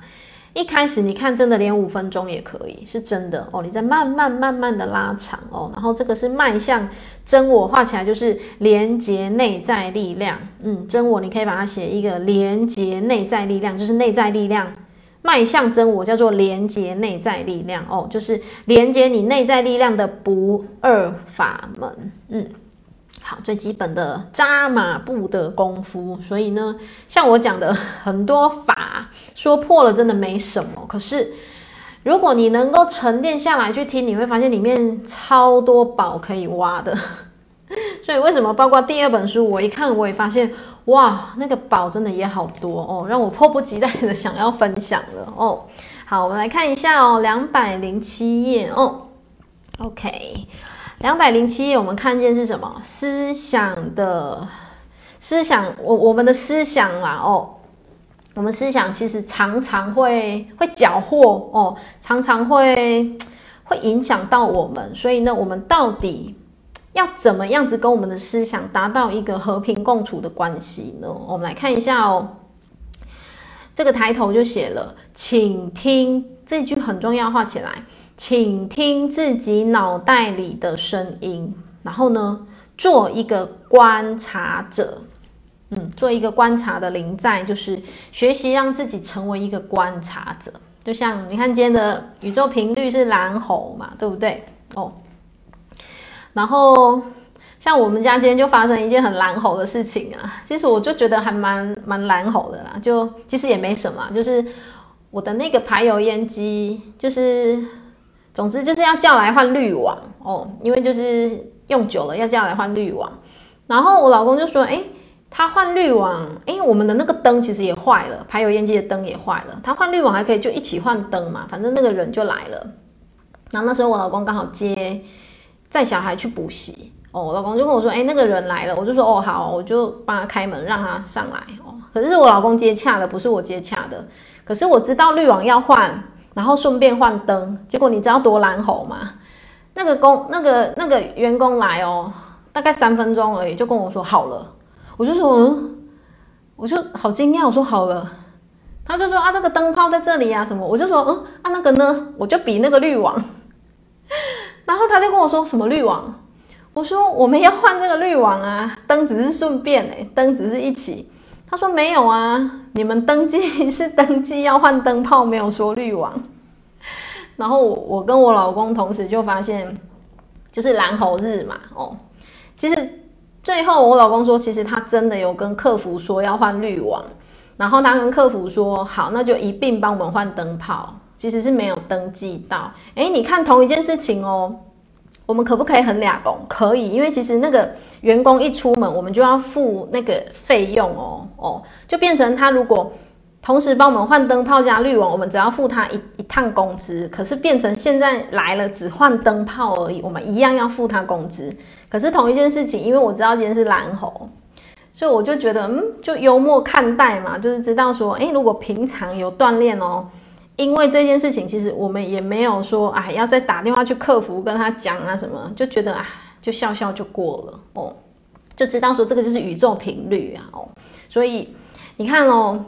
一开始你看，真的连五分钟也可以，是真的哦。你再慢慢慢慢的拉长哦，然后这个是迈向真我，画起来就是连接内在力量。嗯，真我你可以把它写一个连接内在力量，就是内在力量迈向真我，叫做连接内在力量哦，就是连接你内在力量的不二法门。嗯。好，最基本的扎马步的功夫，所以呢，像我讲的很多法，说破了真的没什么。可是，如果你能够沉淀下来去听，你会发现里面超多宝可以挖的。所以，为什么包括第二本书，我一看我也发现，哇，那个宝真的也好多哦，让我迫不及待的想要分享了哦。好，我们来看一下哦，两百零七页哦，OK。两百零七页，我们看见是什么？思想的思想，我我们的思想啦，哦，我们思想其实常常会会搅和哦，常常会会影响到我们。所以呢，我们到底要怎么样子跟我们的思想达到一个和平共处的关系呢？我们来看一下哦，这个抬头就写了，请听，这句很重要，画起来。请听自己脑袋里的声音，然后呢，做一个观察者，嗯，做一个观察的临在，就是学习让自己成为一个观察者。就像你看今天的宇宙频率是蓝猴嘛，对不对？哦，然后像我们家今天就发生一件很蓝猴的事情啊，其实我就觉得还蛮蛮蓝猴的啦，就其实也没什么，就是我的那个排油烟机就是。总之就是要叫来换滤网哦，因为就是用久了要叫来换滤网。然后我老公就说：“哎，他换滤网，哎，我们的那个灯其实也坏了，排油烟机的灯也坏了。他换滤网还可以就一起换灯嘛，反正那个人就来了。然后那时候我老公刚好接载小孩去补习哦，我老公就跟我说：哎，那个人来了。我就说：哦，好，我就帮他开门让他上来哦。可是我老公接洽的，不是我接洽的。可是我知道滤网要换。”然后顺便换灯，结果你知道多难吼吗？那个工那个那个员工来哦，大概三分钟而已，就跟我说好了。我就说嗯，我就好惊讶，我说好了。他就说啊，这个灯泡在这里啊，什么？我就说嗯啊，那个呢？我就比那个滤网。然后他就跟我说什么滤网？我说我们要换这个滤网啊，灯只是顺便哎，灯只是一起。他说没有啊，你们登记是登记要换灯泡，没有说滤网。然后我我跟我老公同时就发现，就是蓝猴日嘛，哦，其实最后我老公说，其实他真的有跟客服说要换滤网，然后他跟客服说好，那就一并帮我们换灯泡，其实是没有登记到。诶，你看同一件事情哦。我们可不可以很俩工？可以，因为其实那个员工一出门，我们就要付那个费用哦哦，就变成他如果同时帮我们换灯泡加滤网，我们只要付他一一趟工资。可是变成现在来了只换灯泡而已，我们一样要付他工资。可是同一件事情，因为我知道今天是蓝猴，所以我就觉得嗯，就幽默看待嘛，就是知道说，诶，如果平常有锻炼哦。因为这件事情，其实我们也没有说，哎，要再打电话去客服跟他讲啊什么，就觉得啊，就笑笑就过了哦，就知道说这个就是宇宙频率啊哦，所以你看哦，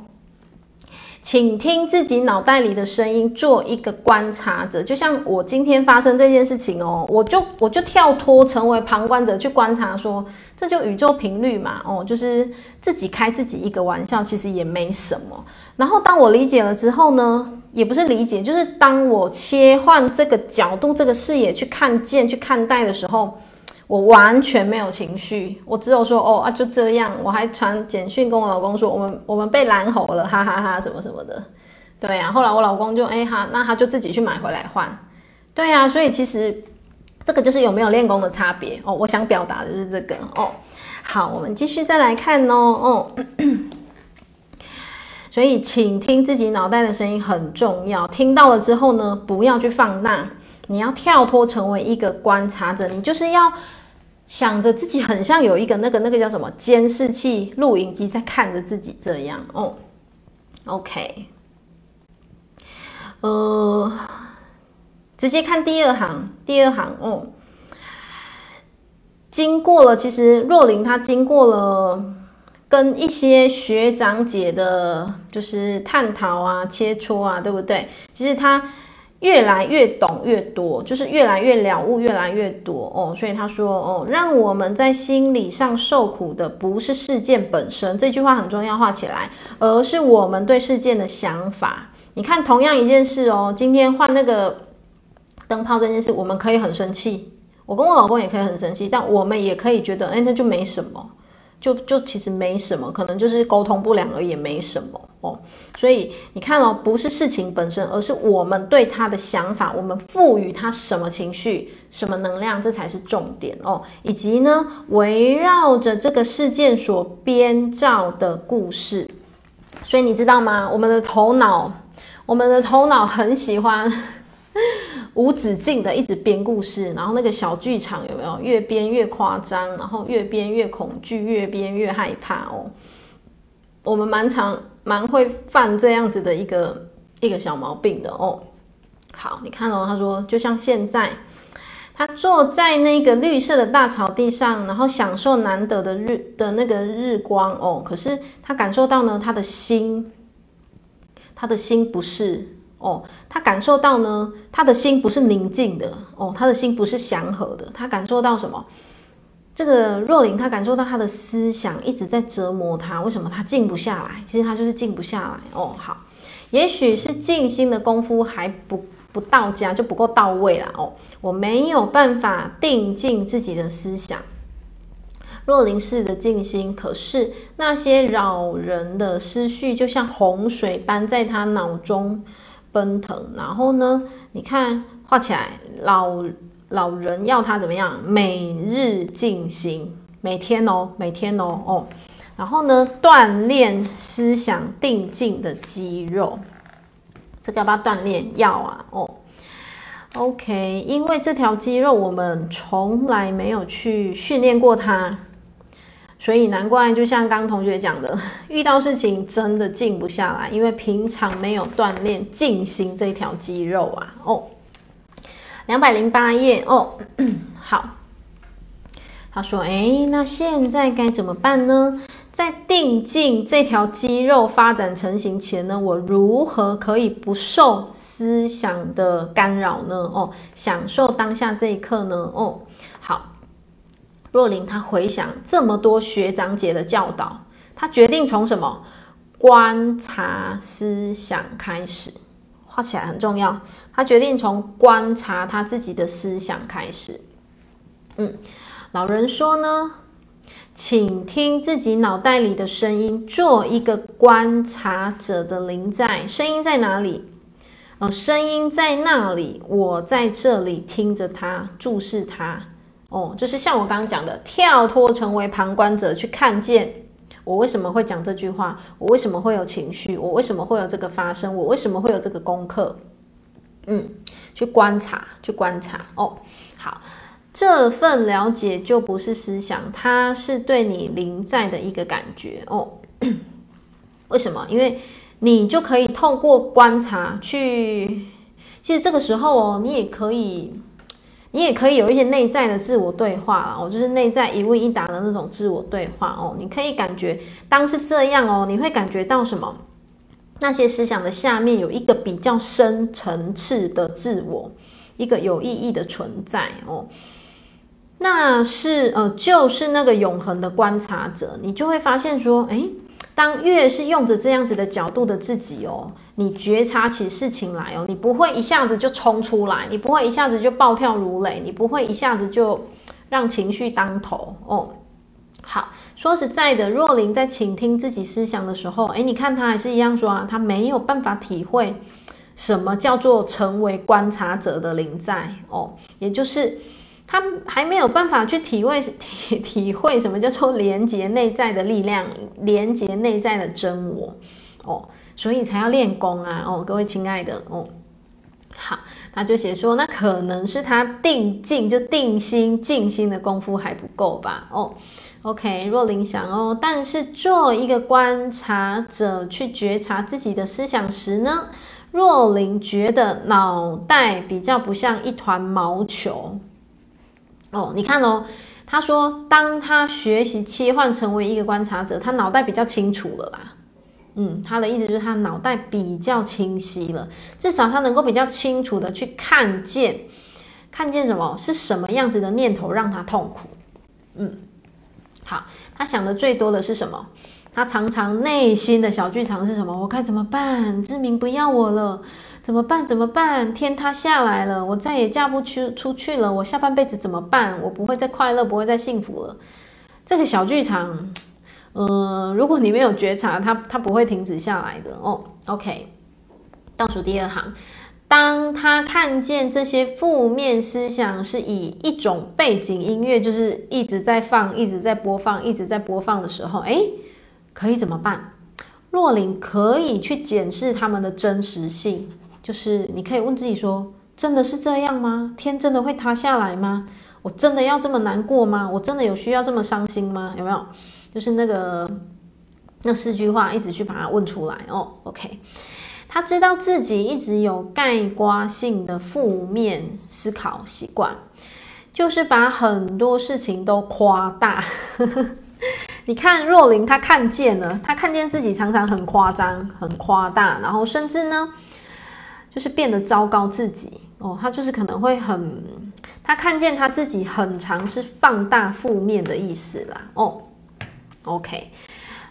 请听自己脑袋里的声音，做一个观察者，就像我今天发生这件事情哦，我就我就跳脱成为旁观者去观察说，这就宇宙频率嘛哦，就是自己开自己一个玩笑，其实也没什么。然后当我理解了之后呢，也不是理解，就是当我切换这个角度、这个视野去看见、去看待的时候，我完全没有情绪，我只有说哦啊就这样，我还传简讯跟我老公说，我们我们被蓝喉了，哈哈哈，什么什么的，对呀、啊。后来我老公就哎哈，那他就自己去买回来换，对呀、啊。所以其实这个就是有没有练功的差别哦。我想表达的就是这个哦。好，我们继续再来看哦哦。所以，请听自己脑袋的声音很重要。听到了之后呢，不要去放大，你要跳脱成为一个观察者。你就是要想着自己很像有一个那个那个叫什么监视器、录影机在看着自己这样哦。OK，呃，直接看第二行，第二行哦。经过了，其实若琳她经过了。跟一些学长姐的，就是探讨啊、切磋啊，对不对？其实她越来越懂越多，就是越来越了悟越来越多哦。所以他说哦，让我们在心理上受苦的不是事件本身，这句话很重要，画起来，而是我们对事件的想法。你看，同样一件事哦，今天换那个灯泡这件事，我们可以很生气，我跟我老公也可以很生气，但我们也可以觉得，哎，那就没什么。就就其实没什么，可能就是沟通不良而已，也没什么哦。所以你看哦，不是事情本身，而是我们对他的想法，我们赋予他什么情绪、什么能量，这才是重点哦。以及呢，围绕着这个事件所编造的故事。所以你知道吗？我们的头脑，我们的头脑很喜欢。无止境的一直编故事，然后那个小剧场有没有越编越夸张，然后越编越恐惧，越编越害怕哦。我们蛮常蛮会犯这样子的一个一个小毛病的哦。好，你看哦，他说就像现在，他坐在那个绿色的大草地上，然后享受难得的日的那个日光哦。可是他感受到呢，他的心，他的心不是。哦，他感受到呢，他的心不是宁静的哦，他的心不是祥和的，他感受到什么？这个若琳，他感受到他的思想一直在折磨他，为什么他静不下来？其实他就是静不下来哦。好，也许是静心的功夫还不不到家，就不够到位了哦。我没有办法定静自己的思想，若琳式的静心，可是那些扰人的思绪就像洪水般在他脑中。奔腾，然后呢？你看画起来，老老人要他怎么样？每日进行，每天哦，每天哦，哦。然后呢，锻炼思想定静的肌肉，这个要不要锻炼？要啊，哦。OK，因为这条肌肉我们从来没有去训练过它。所以难怪，就像刚同学讲的，遇到事情真的静不下来，因为平常没有锻炼静心这条肌肉啊。哦，两百零八页哦，好。他说：“诶，那现在该怎么办呢？在定静这条肌肉发展成型前呢，我如何可以不受思想的干扰呢？哦，享受当下这一刻呢？哦。”若琳她回想这么多学长姐的教导，她决定从什么观察思想开始，画起来很重要。她决定从观察她自己的思想开始。嗯，老人说呢，请听自己脑袋里的声音，做一个观察者的临在。声音在哪里？呃，声音在那里，我在这里听着它，注视它。哦，就是像我刚刚讲的，跳脱成为旁观者，去看见我为什么会讲这句话，我为什么会有情绪，我为什么会有这个发生，我为什么会有这个功课，嗯，去观察，去观察。哦，好，这份了解就不是思想，它是对你临在的一个感觉。哦，为什么？因为你就可以透过观察去，其实这个时候哦，你也可以。你也可以有一些内在的自我对话啦，哦，就是内在一问一答的那种自我对话哦。你可以感觉，当是这样哦，你会感觉到什么？那些思想的下面有一个比较深层次的自我，一个有意义的存在哦。那是呃，就是那个永恒的观察者，你就会发现说，诶。当越是用着这样子的角度的自己哦，你觉察起事情来哦，你不会一下子就冲出来，你不会一下子就暴跳如雷，你不会一下子就让情绪当头哦。好，说实在的，若琳在倾听自己思想的时候，诶，你看他还是一样说啊，他没有办法体会什么叫做成为观察者的临在哦，也就是。他还没有办法去体会 体体会什么叫做连接内在的力量，连接内在的真我。哦，所以才要练功啊哦，各位亲爱的哦，好，他就写说，那可能是他定静就定心静心的功夫还不够吧。哦，OK，若琳想哦，但是做一个观察者去觉察自己的思想时呢，若琳觉得脑袋比较不像一团毛球。哦，你看哦，他说，当他学习切换成为一个观察者，他脑袋比较清楚了啦。嗯，他的意思就是他脑袋比较清晰了，至少他能够比较清楚的去看见，看见什么是什么样子的念头让他痛苦。嗯，好，他想的最多的是什么？他常常内心的小剧场是什么？我该怎么办？志明不要我了，怎么办？怎么办？天塌下来了，我再也嫁不出出去了，我下半辈子怎么办？我不会再快乐，不会再幸福了。这个小剧场。呃，如果你没有觉察，它它不会停止下来的哦。OK，倒数第二行，当他看见这些负面思想是以一种背景音乐，就是一直在放、一直在播放、一直在播放的时候，诶，可以怎么办？若琳可以去检视他们的真实性，就是你可以问自己说：真的是这样吗？天真的会塌下来吗？我真的要这么难过吗？我真的有需要这么伤心吗？有没有？就是那个那四句话，一直去把它问出来哦。OK，他知道自己一直有盖瓜性的负面思考习惯，就是把很多事情都夸大。你看若琳，她看见了，她看见自己常常很夸张、很夸大，然后甚至呢，就是变得糟糕自己哦。他就是可能会很，他看见他自己很常是放大负面的意思啦哦。OK，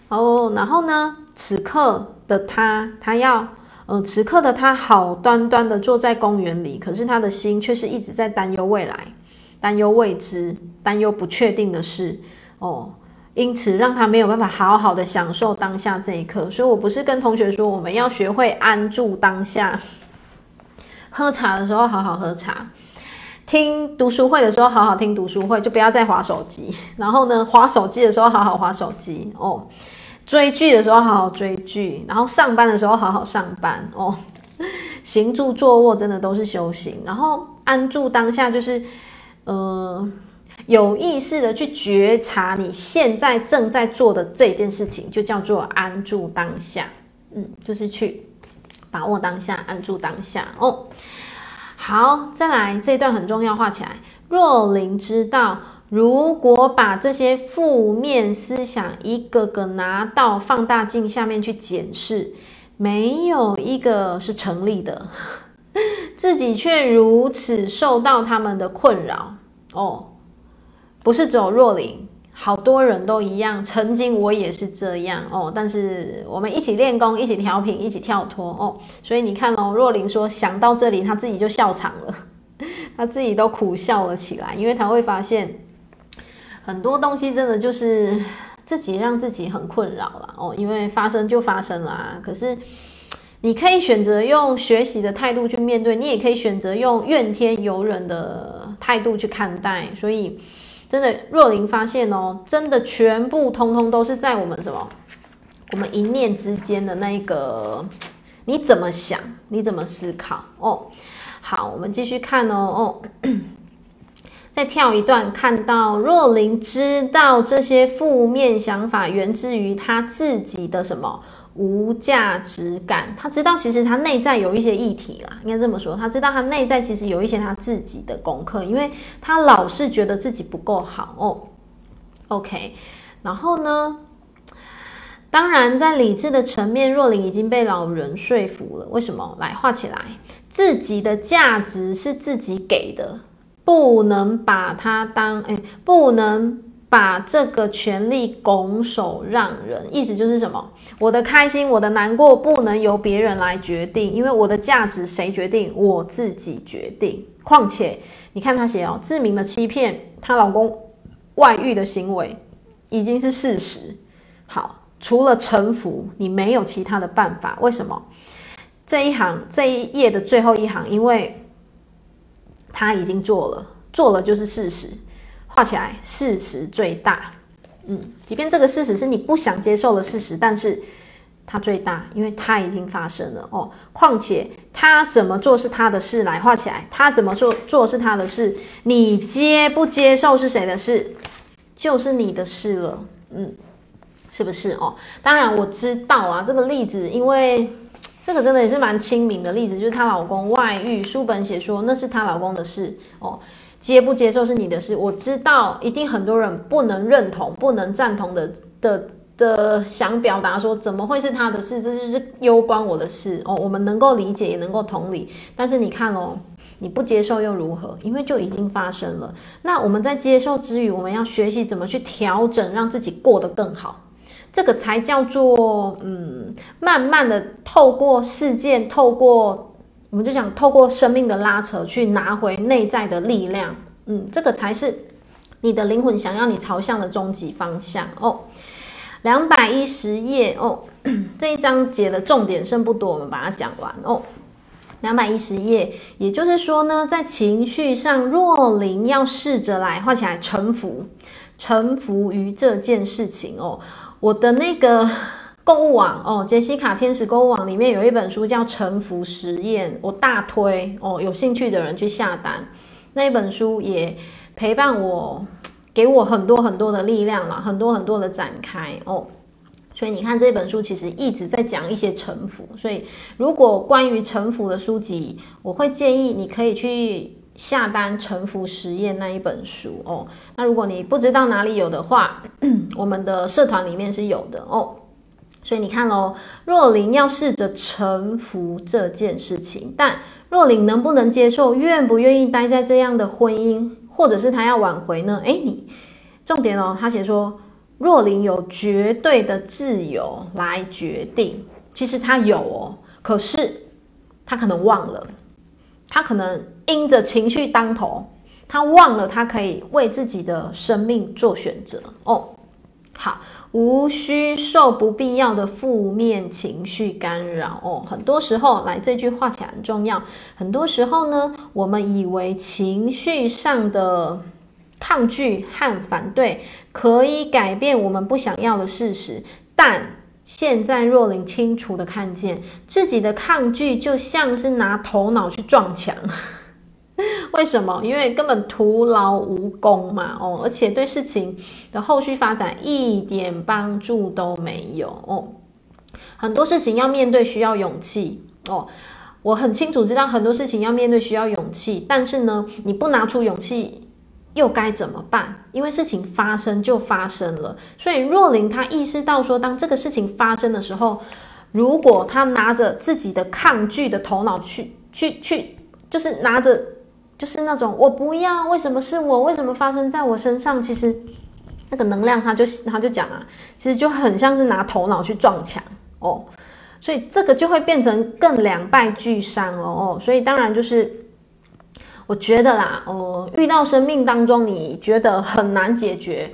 哦，然后呢？此刻的他，他要，呃，此刻的他好端端的坐在公园里，可是他的心却是一直在担忧未来，担忧未知，担忧不确定的事。哦，因此让他没有办法好好的享受当下这一刻。所以我不是跟同学说，我们要学会安住当下，喝茶的时候好好喝茶。听读书会的时候，好好听读书会，就不要再滑手机。然后呢，滑手机的时候，好好滑手机哦。追剧的时候，好好追剧。然后上班的时候，好好上班哦。行住坐卧，真的都是修行。然后安住当下，就是呃，有意识的去觉察你现在正在做的这件事情，就叫做安住当下。嗯，就是去把握当下，安住当下哦。好，再来这一段很重要，画起来。若琳知道，如果把这些负面思想一个个拿到放大镜下面去检视，没有一个是成立的，自己却如此受到他们的困扰哦，不是只有若琳。好多人都一样，曾经我也是这样哦。但是我们一起练功，一起调频，一起跳脱哦。所以你看哦，若琳说想到这里，他自己就笑场了，他自己都苦笑了起来，因为他会发现很多东西真的就是自己让自己很困扰了哦。因为发生就发生了啊，可是你可以选择用学习的态度去面对，你也可以选择用怨天尤人的态度去看待，所以。真的，若琳发现哦，真的全部通通都是在我们什么？我们一念之间的那一个，你怎么想，你怎么思考哦？好，我们继续看哦哦，再跳一段，看到若琳知道这些负面想法源自于他自己的什么？无价值感，他知道其实他内在有一些议题啦，应该这么说，他知道他内在其实有一些他自己的功课，因为他老是觉得自己不够好哦。OK，然后呢，当然在理智的层面，若琳已经被老人说服了。为什么？来画起来，自己的价值是自己给的，不能把它当哎，不能。把这个权利拱手让人，意思就是什么？我的开心，我的难过，不能由别人来决定，因为我的价值谁决定？我自己决定。况且，你看他写哦，志明的欺骗，她老公外遇的行为已经是事实。好，除了臣服，你没有其他的办法。为什么？这一行这一页的最后一行，因为他已经做了，做了就是事实。画起来，事实最大。嗯，即便这个事实是你不想接受的事实，但是它最大，因为它已经发生了哦。况且他怎么做是他的事，来画起来，他怎么做做是他的事，你接不接受是谁的事，就是你的事了。嗯，是不是哦？当然我知道啊，这个例子，因为 这个真的也是蛮亲民的例子，就是她老公外遇，书本写说那是她老公的事哦。接不接受是你的事。我知道一定很多人不能认同、不能赞同的的的想表达说，怎么会是他的事？这就是攸关我的事哦。我们能够理解，也能够同理，但是你看哦，你不接受又如何？因为就已经发生了。那我们在接受之余，我们要学习怎么去调整，让自己过得更好。这个才叫做嗯，慢慢的透过事件，透过我们就想透过生命的拉扯，去拿回内在的力量。嗯，这个才是你的灵魂想要你朝向的终极方向哦。两百一十页哦，这一章节的重点剩不多，我们把它讲完哦。两百一十页，也就是说呢，在情绪上，若琳要试着来画起来臣服，臣服于这件事情哦。我的那个购物网哦，杰西卡天使购物网里面有一本书叫《臣服实验》，我大推哦，有兴趣的人去下单。那一本书也陪伴我，给我很多很多的力量啦，很多很多的展开哦。所以你看这本书其实一直在讲一些臣服，所以如果关于臣服的书籍，我会建议你可以去。下单臣服实验那一本书哦，那如果你不知道哪里有的话，我们的社团里面是有的哦。所以你看哦，若琳要试着臣服这件事情，但若琳能不能接受，愿不愿意待在这样的婚姻，或者是他要挽回呢？诶，你重点哦，他写说若琳有绝对的自由来决定，其实他有哦，可是他可能忘了。他可能因着情绪当头，他忘了他可以为自己的生命做选择哦。好，无需受不必要的负面情绪干扰哦。很多时候，来这句话起来很重要。很多时候呢，我们以为情绪上的抗拒和反对可以改变我们不想要的事实，但。现在若琳清楚的看见自己的抗拒，就像是拿头脑去撞墙。为什么？因为根本徒劳无功嘛！哦，而且对事情的后续发展一点帮助都没有哦。很多事情要面对需要勇气哦。我很清楚知道很多事情要面对需要勇气，但是呢，你不拿出勇气。又该怎么办？因为事情发生就发生了，所以若琳他意识到说，当这个事情发生的时候，如果他拿着自己的抗拒的头脑去去去，就是拿着就是那种我不要，为什么是我？为什么发生在我身上？其实那个能量他就他就讲啊，其实就很像是拿头脑去撞墙哦，所以这个就会变成更两败俱伤哦哦，所以当然就是。我觉得啦，哦，遇到生命当中你觉得很难解决、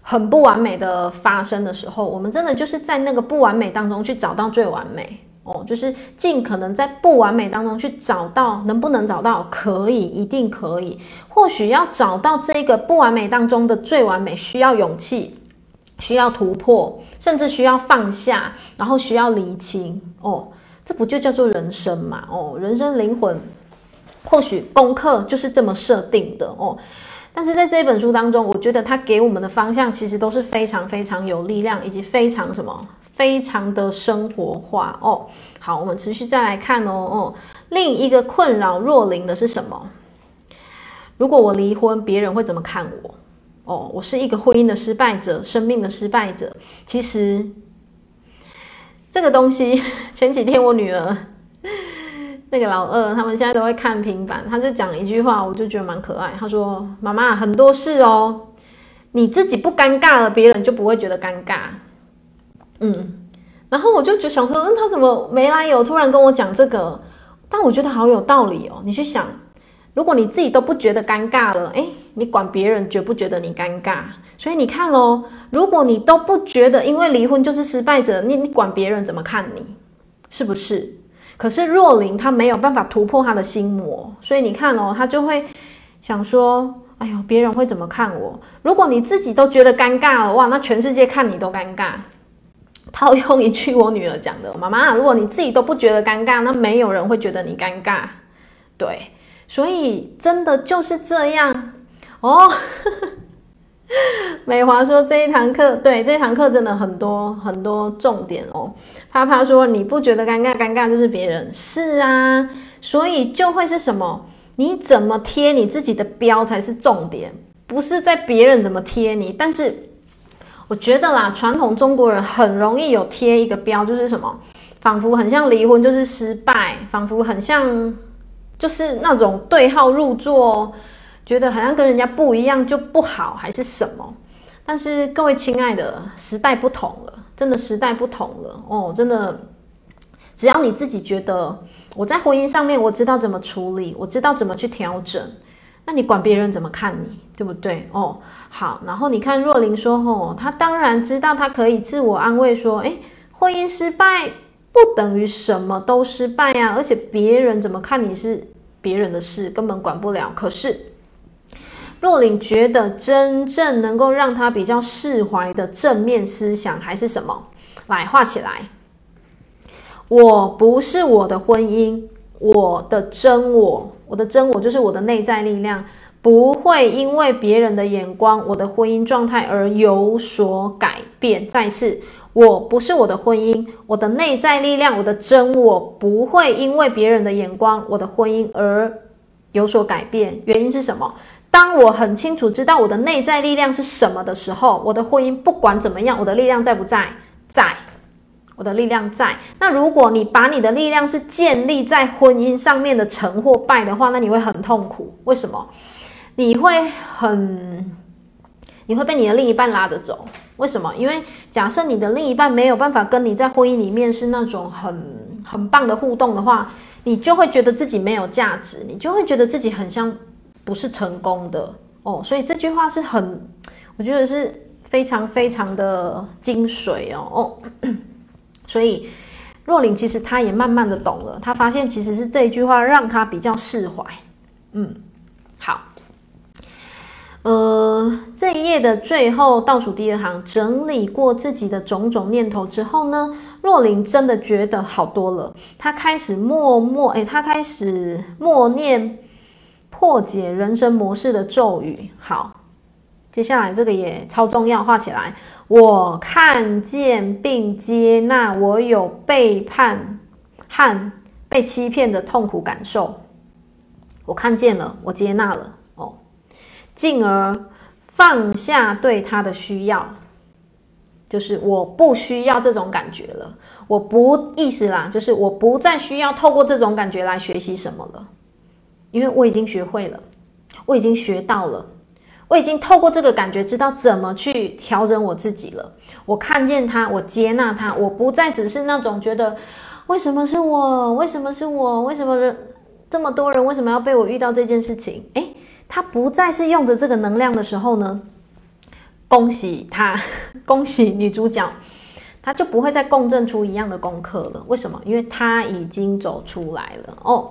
很不完美的发生的时候，我们真的就是在那个不完美当中去找到最完美哦，就是尽可能在不完美当中去找到，能不能找到？可以，一定可以。或许要找到这个不完美当中的最完美，需要勇气，需要突破，甚至需要放下，然后需要厘清哦。这不就叫做人生嘛？哦，人生灵魂。或许功课就是这么设定的哦，但是在这本书当中，我觉得它给我们的方向其实都是非常非常有力量，以及非常什么，非常的生活化哦。好，我们持续再来看哦哦，另一个困扰若琳的是什么？如果我离婚，别人会怎么看我？哦，我是一个婚姻的失败者，生命的失败者。其实这个东西，前几天我女儿。那个老二，他们现在都会看平板，他就讲一句话，我就觉得蛮可爱。他说：“妈妈，很多事哦，你自己不尴尬了，别人就不会觉得尴尬。”嗯，然后我就觉得想说，嗯，他怎么没来由突然跟我讲这个？但我觉得好有道理哦。你去想，如果你自己都不觉得尴尬了，诶，你管别人觉不觉得你尴尬？所以你看哦，如果你都不觉得，因为离婚就是失败者，你你管别人怎么看你？是不是？可是若琳她没有办法突破他的心魔，所以你看哦，他就会想说：“哎呦，别人会怎么看我？如果你自己都觉得尴尬了，哇，那全世界看你都尴尬。”套用一句我女儿讲的：“妈妈，如果你自己都不觉得尴尬，那没有人会觉得你尴尬。”对，所以真的就是这样哦。美华说：“这一堂课，对，这一堂课真的很多很多重点哦。”啪啪说：“你不觉得尴尬？尴尬就是别人，是啊，所以就会是什么？你怎么贴你自己的标才是重点，不是在别人怎么贴你。但是我觉得啦，传统中国人很容易有贴一个标，就是什么，仿佛很像离婚就是失败，仿佛很像就是那种对号入座，觉得好像跟人家不一样就不好，还是什么。但是各位亲爱的，时代不同了，真的时代不同了哦，真的，只要你自己觉得。我在婚姻上面，我知道怎么处理，我知道怎么去调整。那你管别人怎么看你，对不对？哦，好。然后你看若琳说，哦，她当然知道，她可以自我安慰说，诶，婚姻失败不等于什么都失败呀，而且别人怎么看你是别人的事，根本管不了。可是若琳觉得，真正能够让她比较释怀的正面思想还是什么？来画起来。我不是我的婚姻，我的真我，我的真我就是我的内在力量，不会因为别人的眼光，我的婚姻状态而有所改变。再次，我不是我的婚姻，我的内在力量，我的真我不会因为别人的眼光，我的婚姻而有所改变。原因是什么？当我很清楚知道我的内在力量是什么的时候，我的婚姻不管怎么样，我的力量在不在？在。我的力量在。那如果你把你的力量是建立在婚姻上面的成或败的话，那你会很痛苦。为什么？你会很，你会被你的另一半拉着走。为什么？因为假设你的另一半没有办法跟你在婚姻里面是那种很很棒的互动的话，你就会觉得自己没有价值，你就会觉得自己很像不是成功的哦。所以这句话是很，我觉得是非常非常的精髓哦哦。所以，若琳其实她也慢慢的懂了，她发现其实是这一句话让她比较释怀。嗯，好，呃，这一页的最后倒数第二行，整理过自己的种种念头之后呢，若琳真的觉得好多了。她开始默默，诶，她开始默念破解人生模式的咒语。好。接下来这个也超重要，画起来。我看见并接纳我有背叛和被欺骗的痛苦感受。我看见了，我接纳了哦，进而放下对他的需要，就是我不需要这种感觉了。我不意思啦，就是我不再需要透过这种感觉来学习什么了，因为我已经学会了，我已经学到了。我已经透过这个感觉，知道怎么去调整我自己了。我看见他，我接纳他，我不再只是那种觉得为什么是我，为什么是我，为什么人这么多人为什么要被我遇到这件事情？诶，他不再是用着这个能量的时候呢，恭喜他，恭喜女主角，他就不会再共振出一样的功课了。为什么？因为他已经走出来了哦。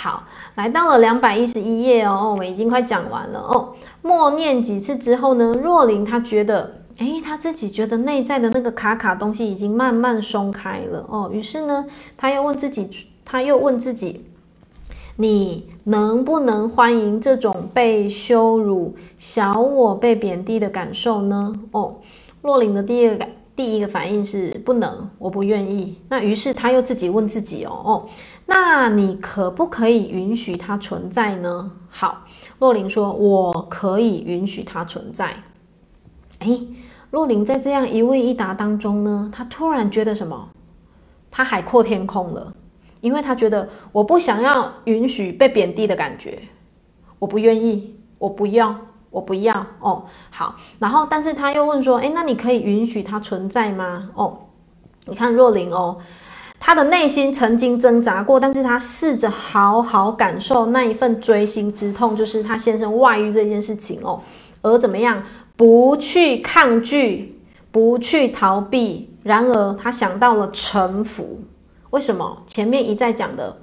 好，来到了两百一十一页哦，我们已经快讲完了哦。默念几次之后呢，若琳她觉得，诶，她自己觉得内在的那个卡卡东西已经慢慢松开了哦。于是呢，她又问自己，她又问自己，你能不能欢迎这种被羞辱、小我被贬低的感受呢？哦，若琳的第一个感。第一个反应是不能，我不愿意。那于是他又自己问自己哦哦，那你可不可以允许它存在呢？好，若琳说我可以允许它存在。诶，若琳在这样一问一答当中呢，她突然觉得什么？她海阔天空了，因为她觉得我不想要允许被贬低的感觉，我不愿意，我不要。我不要哦，好，然后但是他又问说，诶，那你可以允许它存在吗？哦，你看若琳哦，他的内心曾经挣扎过，但是他试着好好感受那一份锥心之痛，就是他先生外遇这件事情哦，而怎么样，不去抗拒，不去逃避，然而他想到了臣服，为什么？前面一再讲的。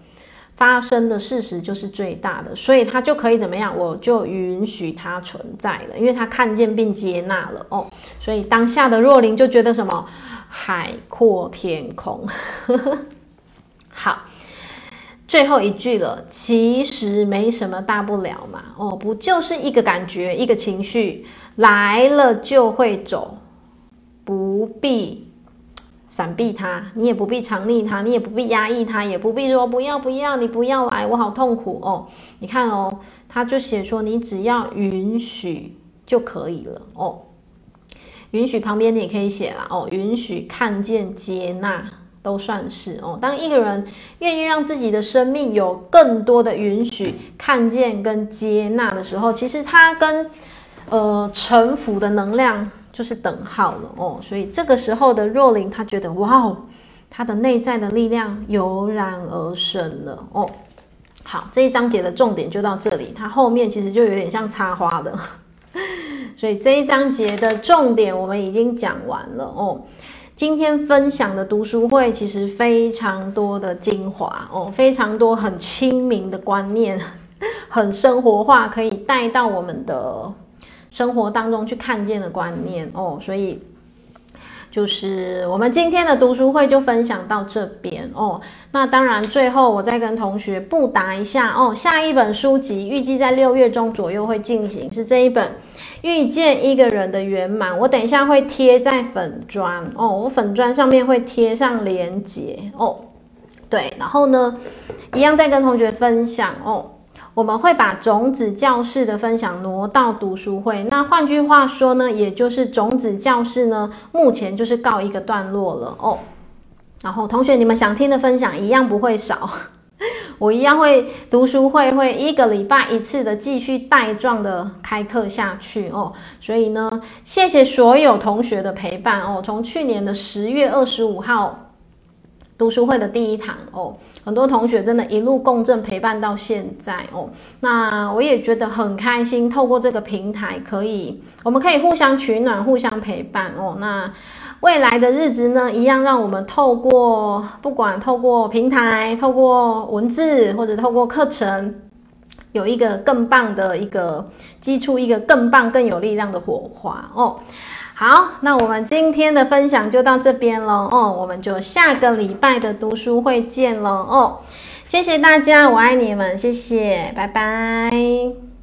发生的事实就是最大的，所以他就可以怎么样？我就允许它存在了，因为他看见并接纳了哦。所以当下的若琳就觉得什么？海阔天空。好，最后一句了，其实没什么大不了嘛。哦，不就是一个感觉，一个情绪来了就会走，不必闪避他，你也不必藏匿他，你也不必压抑他，也不必说不要不要，你不要来，我好痛苦哦。你看哦，他就写说，你只要允许就可以了哦。允许旁边你也可以写了哦，允许、看见、接纳都算是哦。当一个人愿意让自己的生命有更多的允许、看见跟接纳的时候，其实他跟呃臣服的能量。就是等号了哦，所以这个时候的若琳，她觉得哇哦，她的内在的力量油然而生了哦。好，这一章节的重点就到这里，它后面其实就有点像插花的，所以这一章节的重点我们已经讲完了哦。今天分享的读书会其实非常多的精华哦，非常多很亲民的观念，很生活化，可以带到我们的。生活当中去看见的观念哦，所以就是我们今天的读书会就分享到这边哦。那当然，最后我再跟同学布达一下哦，下一本书籍预计在六月中左右会进行，是这一本《遇见一个人的圆满》。我等一下会贴在粉专哦，我粉专上面会贴上连结哦。对，然后呢，一样再跟同学分享哦。我们会把种子教室的分享挪到读书会，那换句话说呢，也就是种子教室呢，目前就是告一个段落了哦。然后同学，你们想听的分享一样不会少，我一样会读书会会一个礼拜一次的继续带状的开课下去哦。所以呢，谢谢所有同学的陪伴哦，从去年的十月二十五号。读书会的第一堂哦，很多同学真的一路共振陪伴到现在哦，那我也觉得很开心，透过这个平台可以，我们可以互相取暖，互相陪伴哦。那未来的日子呢，一样让我们透过不管透过平台，透过文字或者透过课程，有一个更棒的一个基础，一个更棒更有力量的火花哦。好，那我们今天的分享就到这边了哦，我们就下个礼拜的读书会见了哦，谢谢大家，我爱你们，谢谢，拜拜。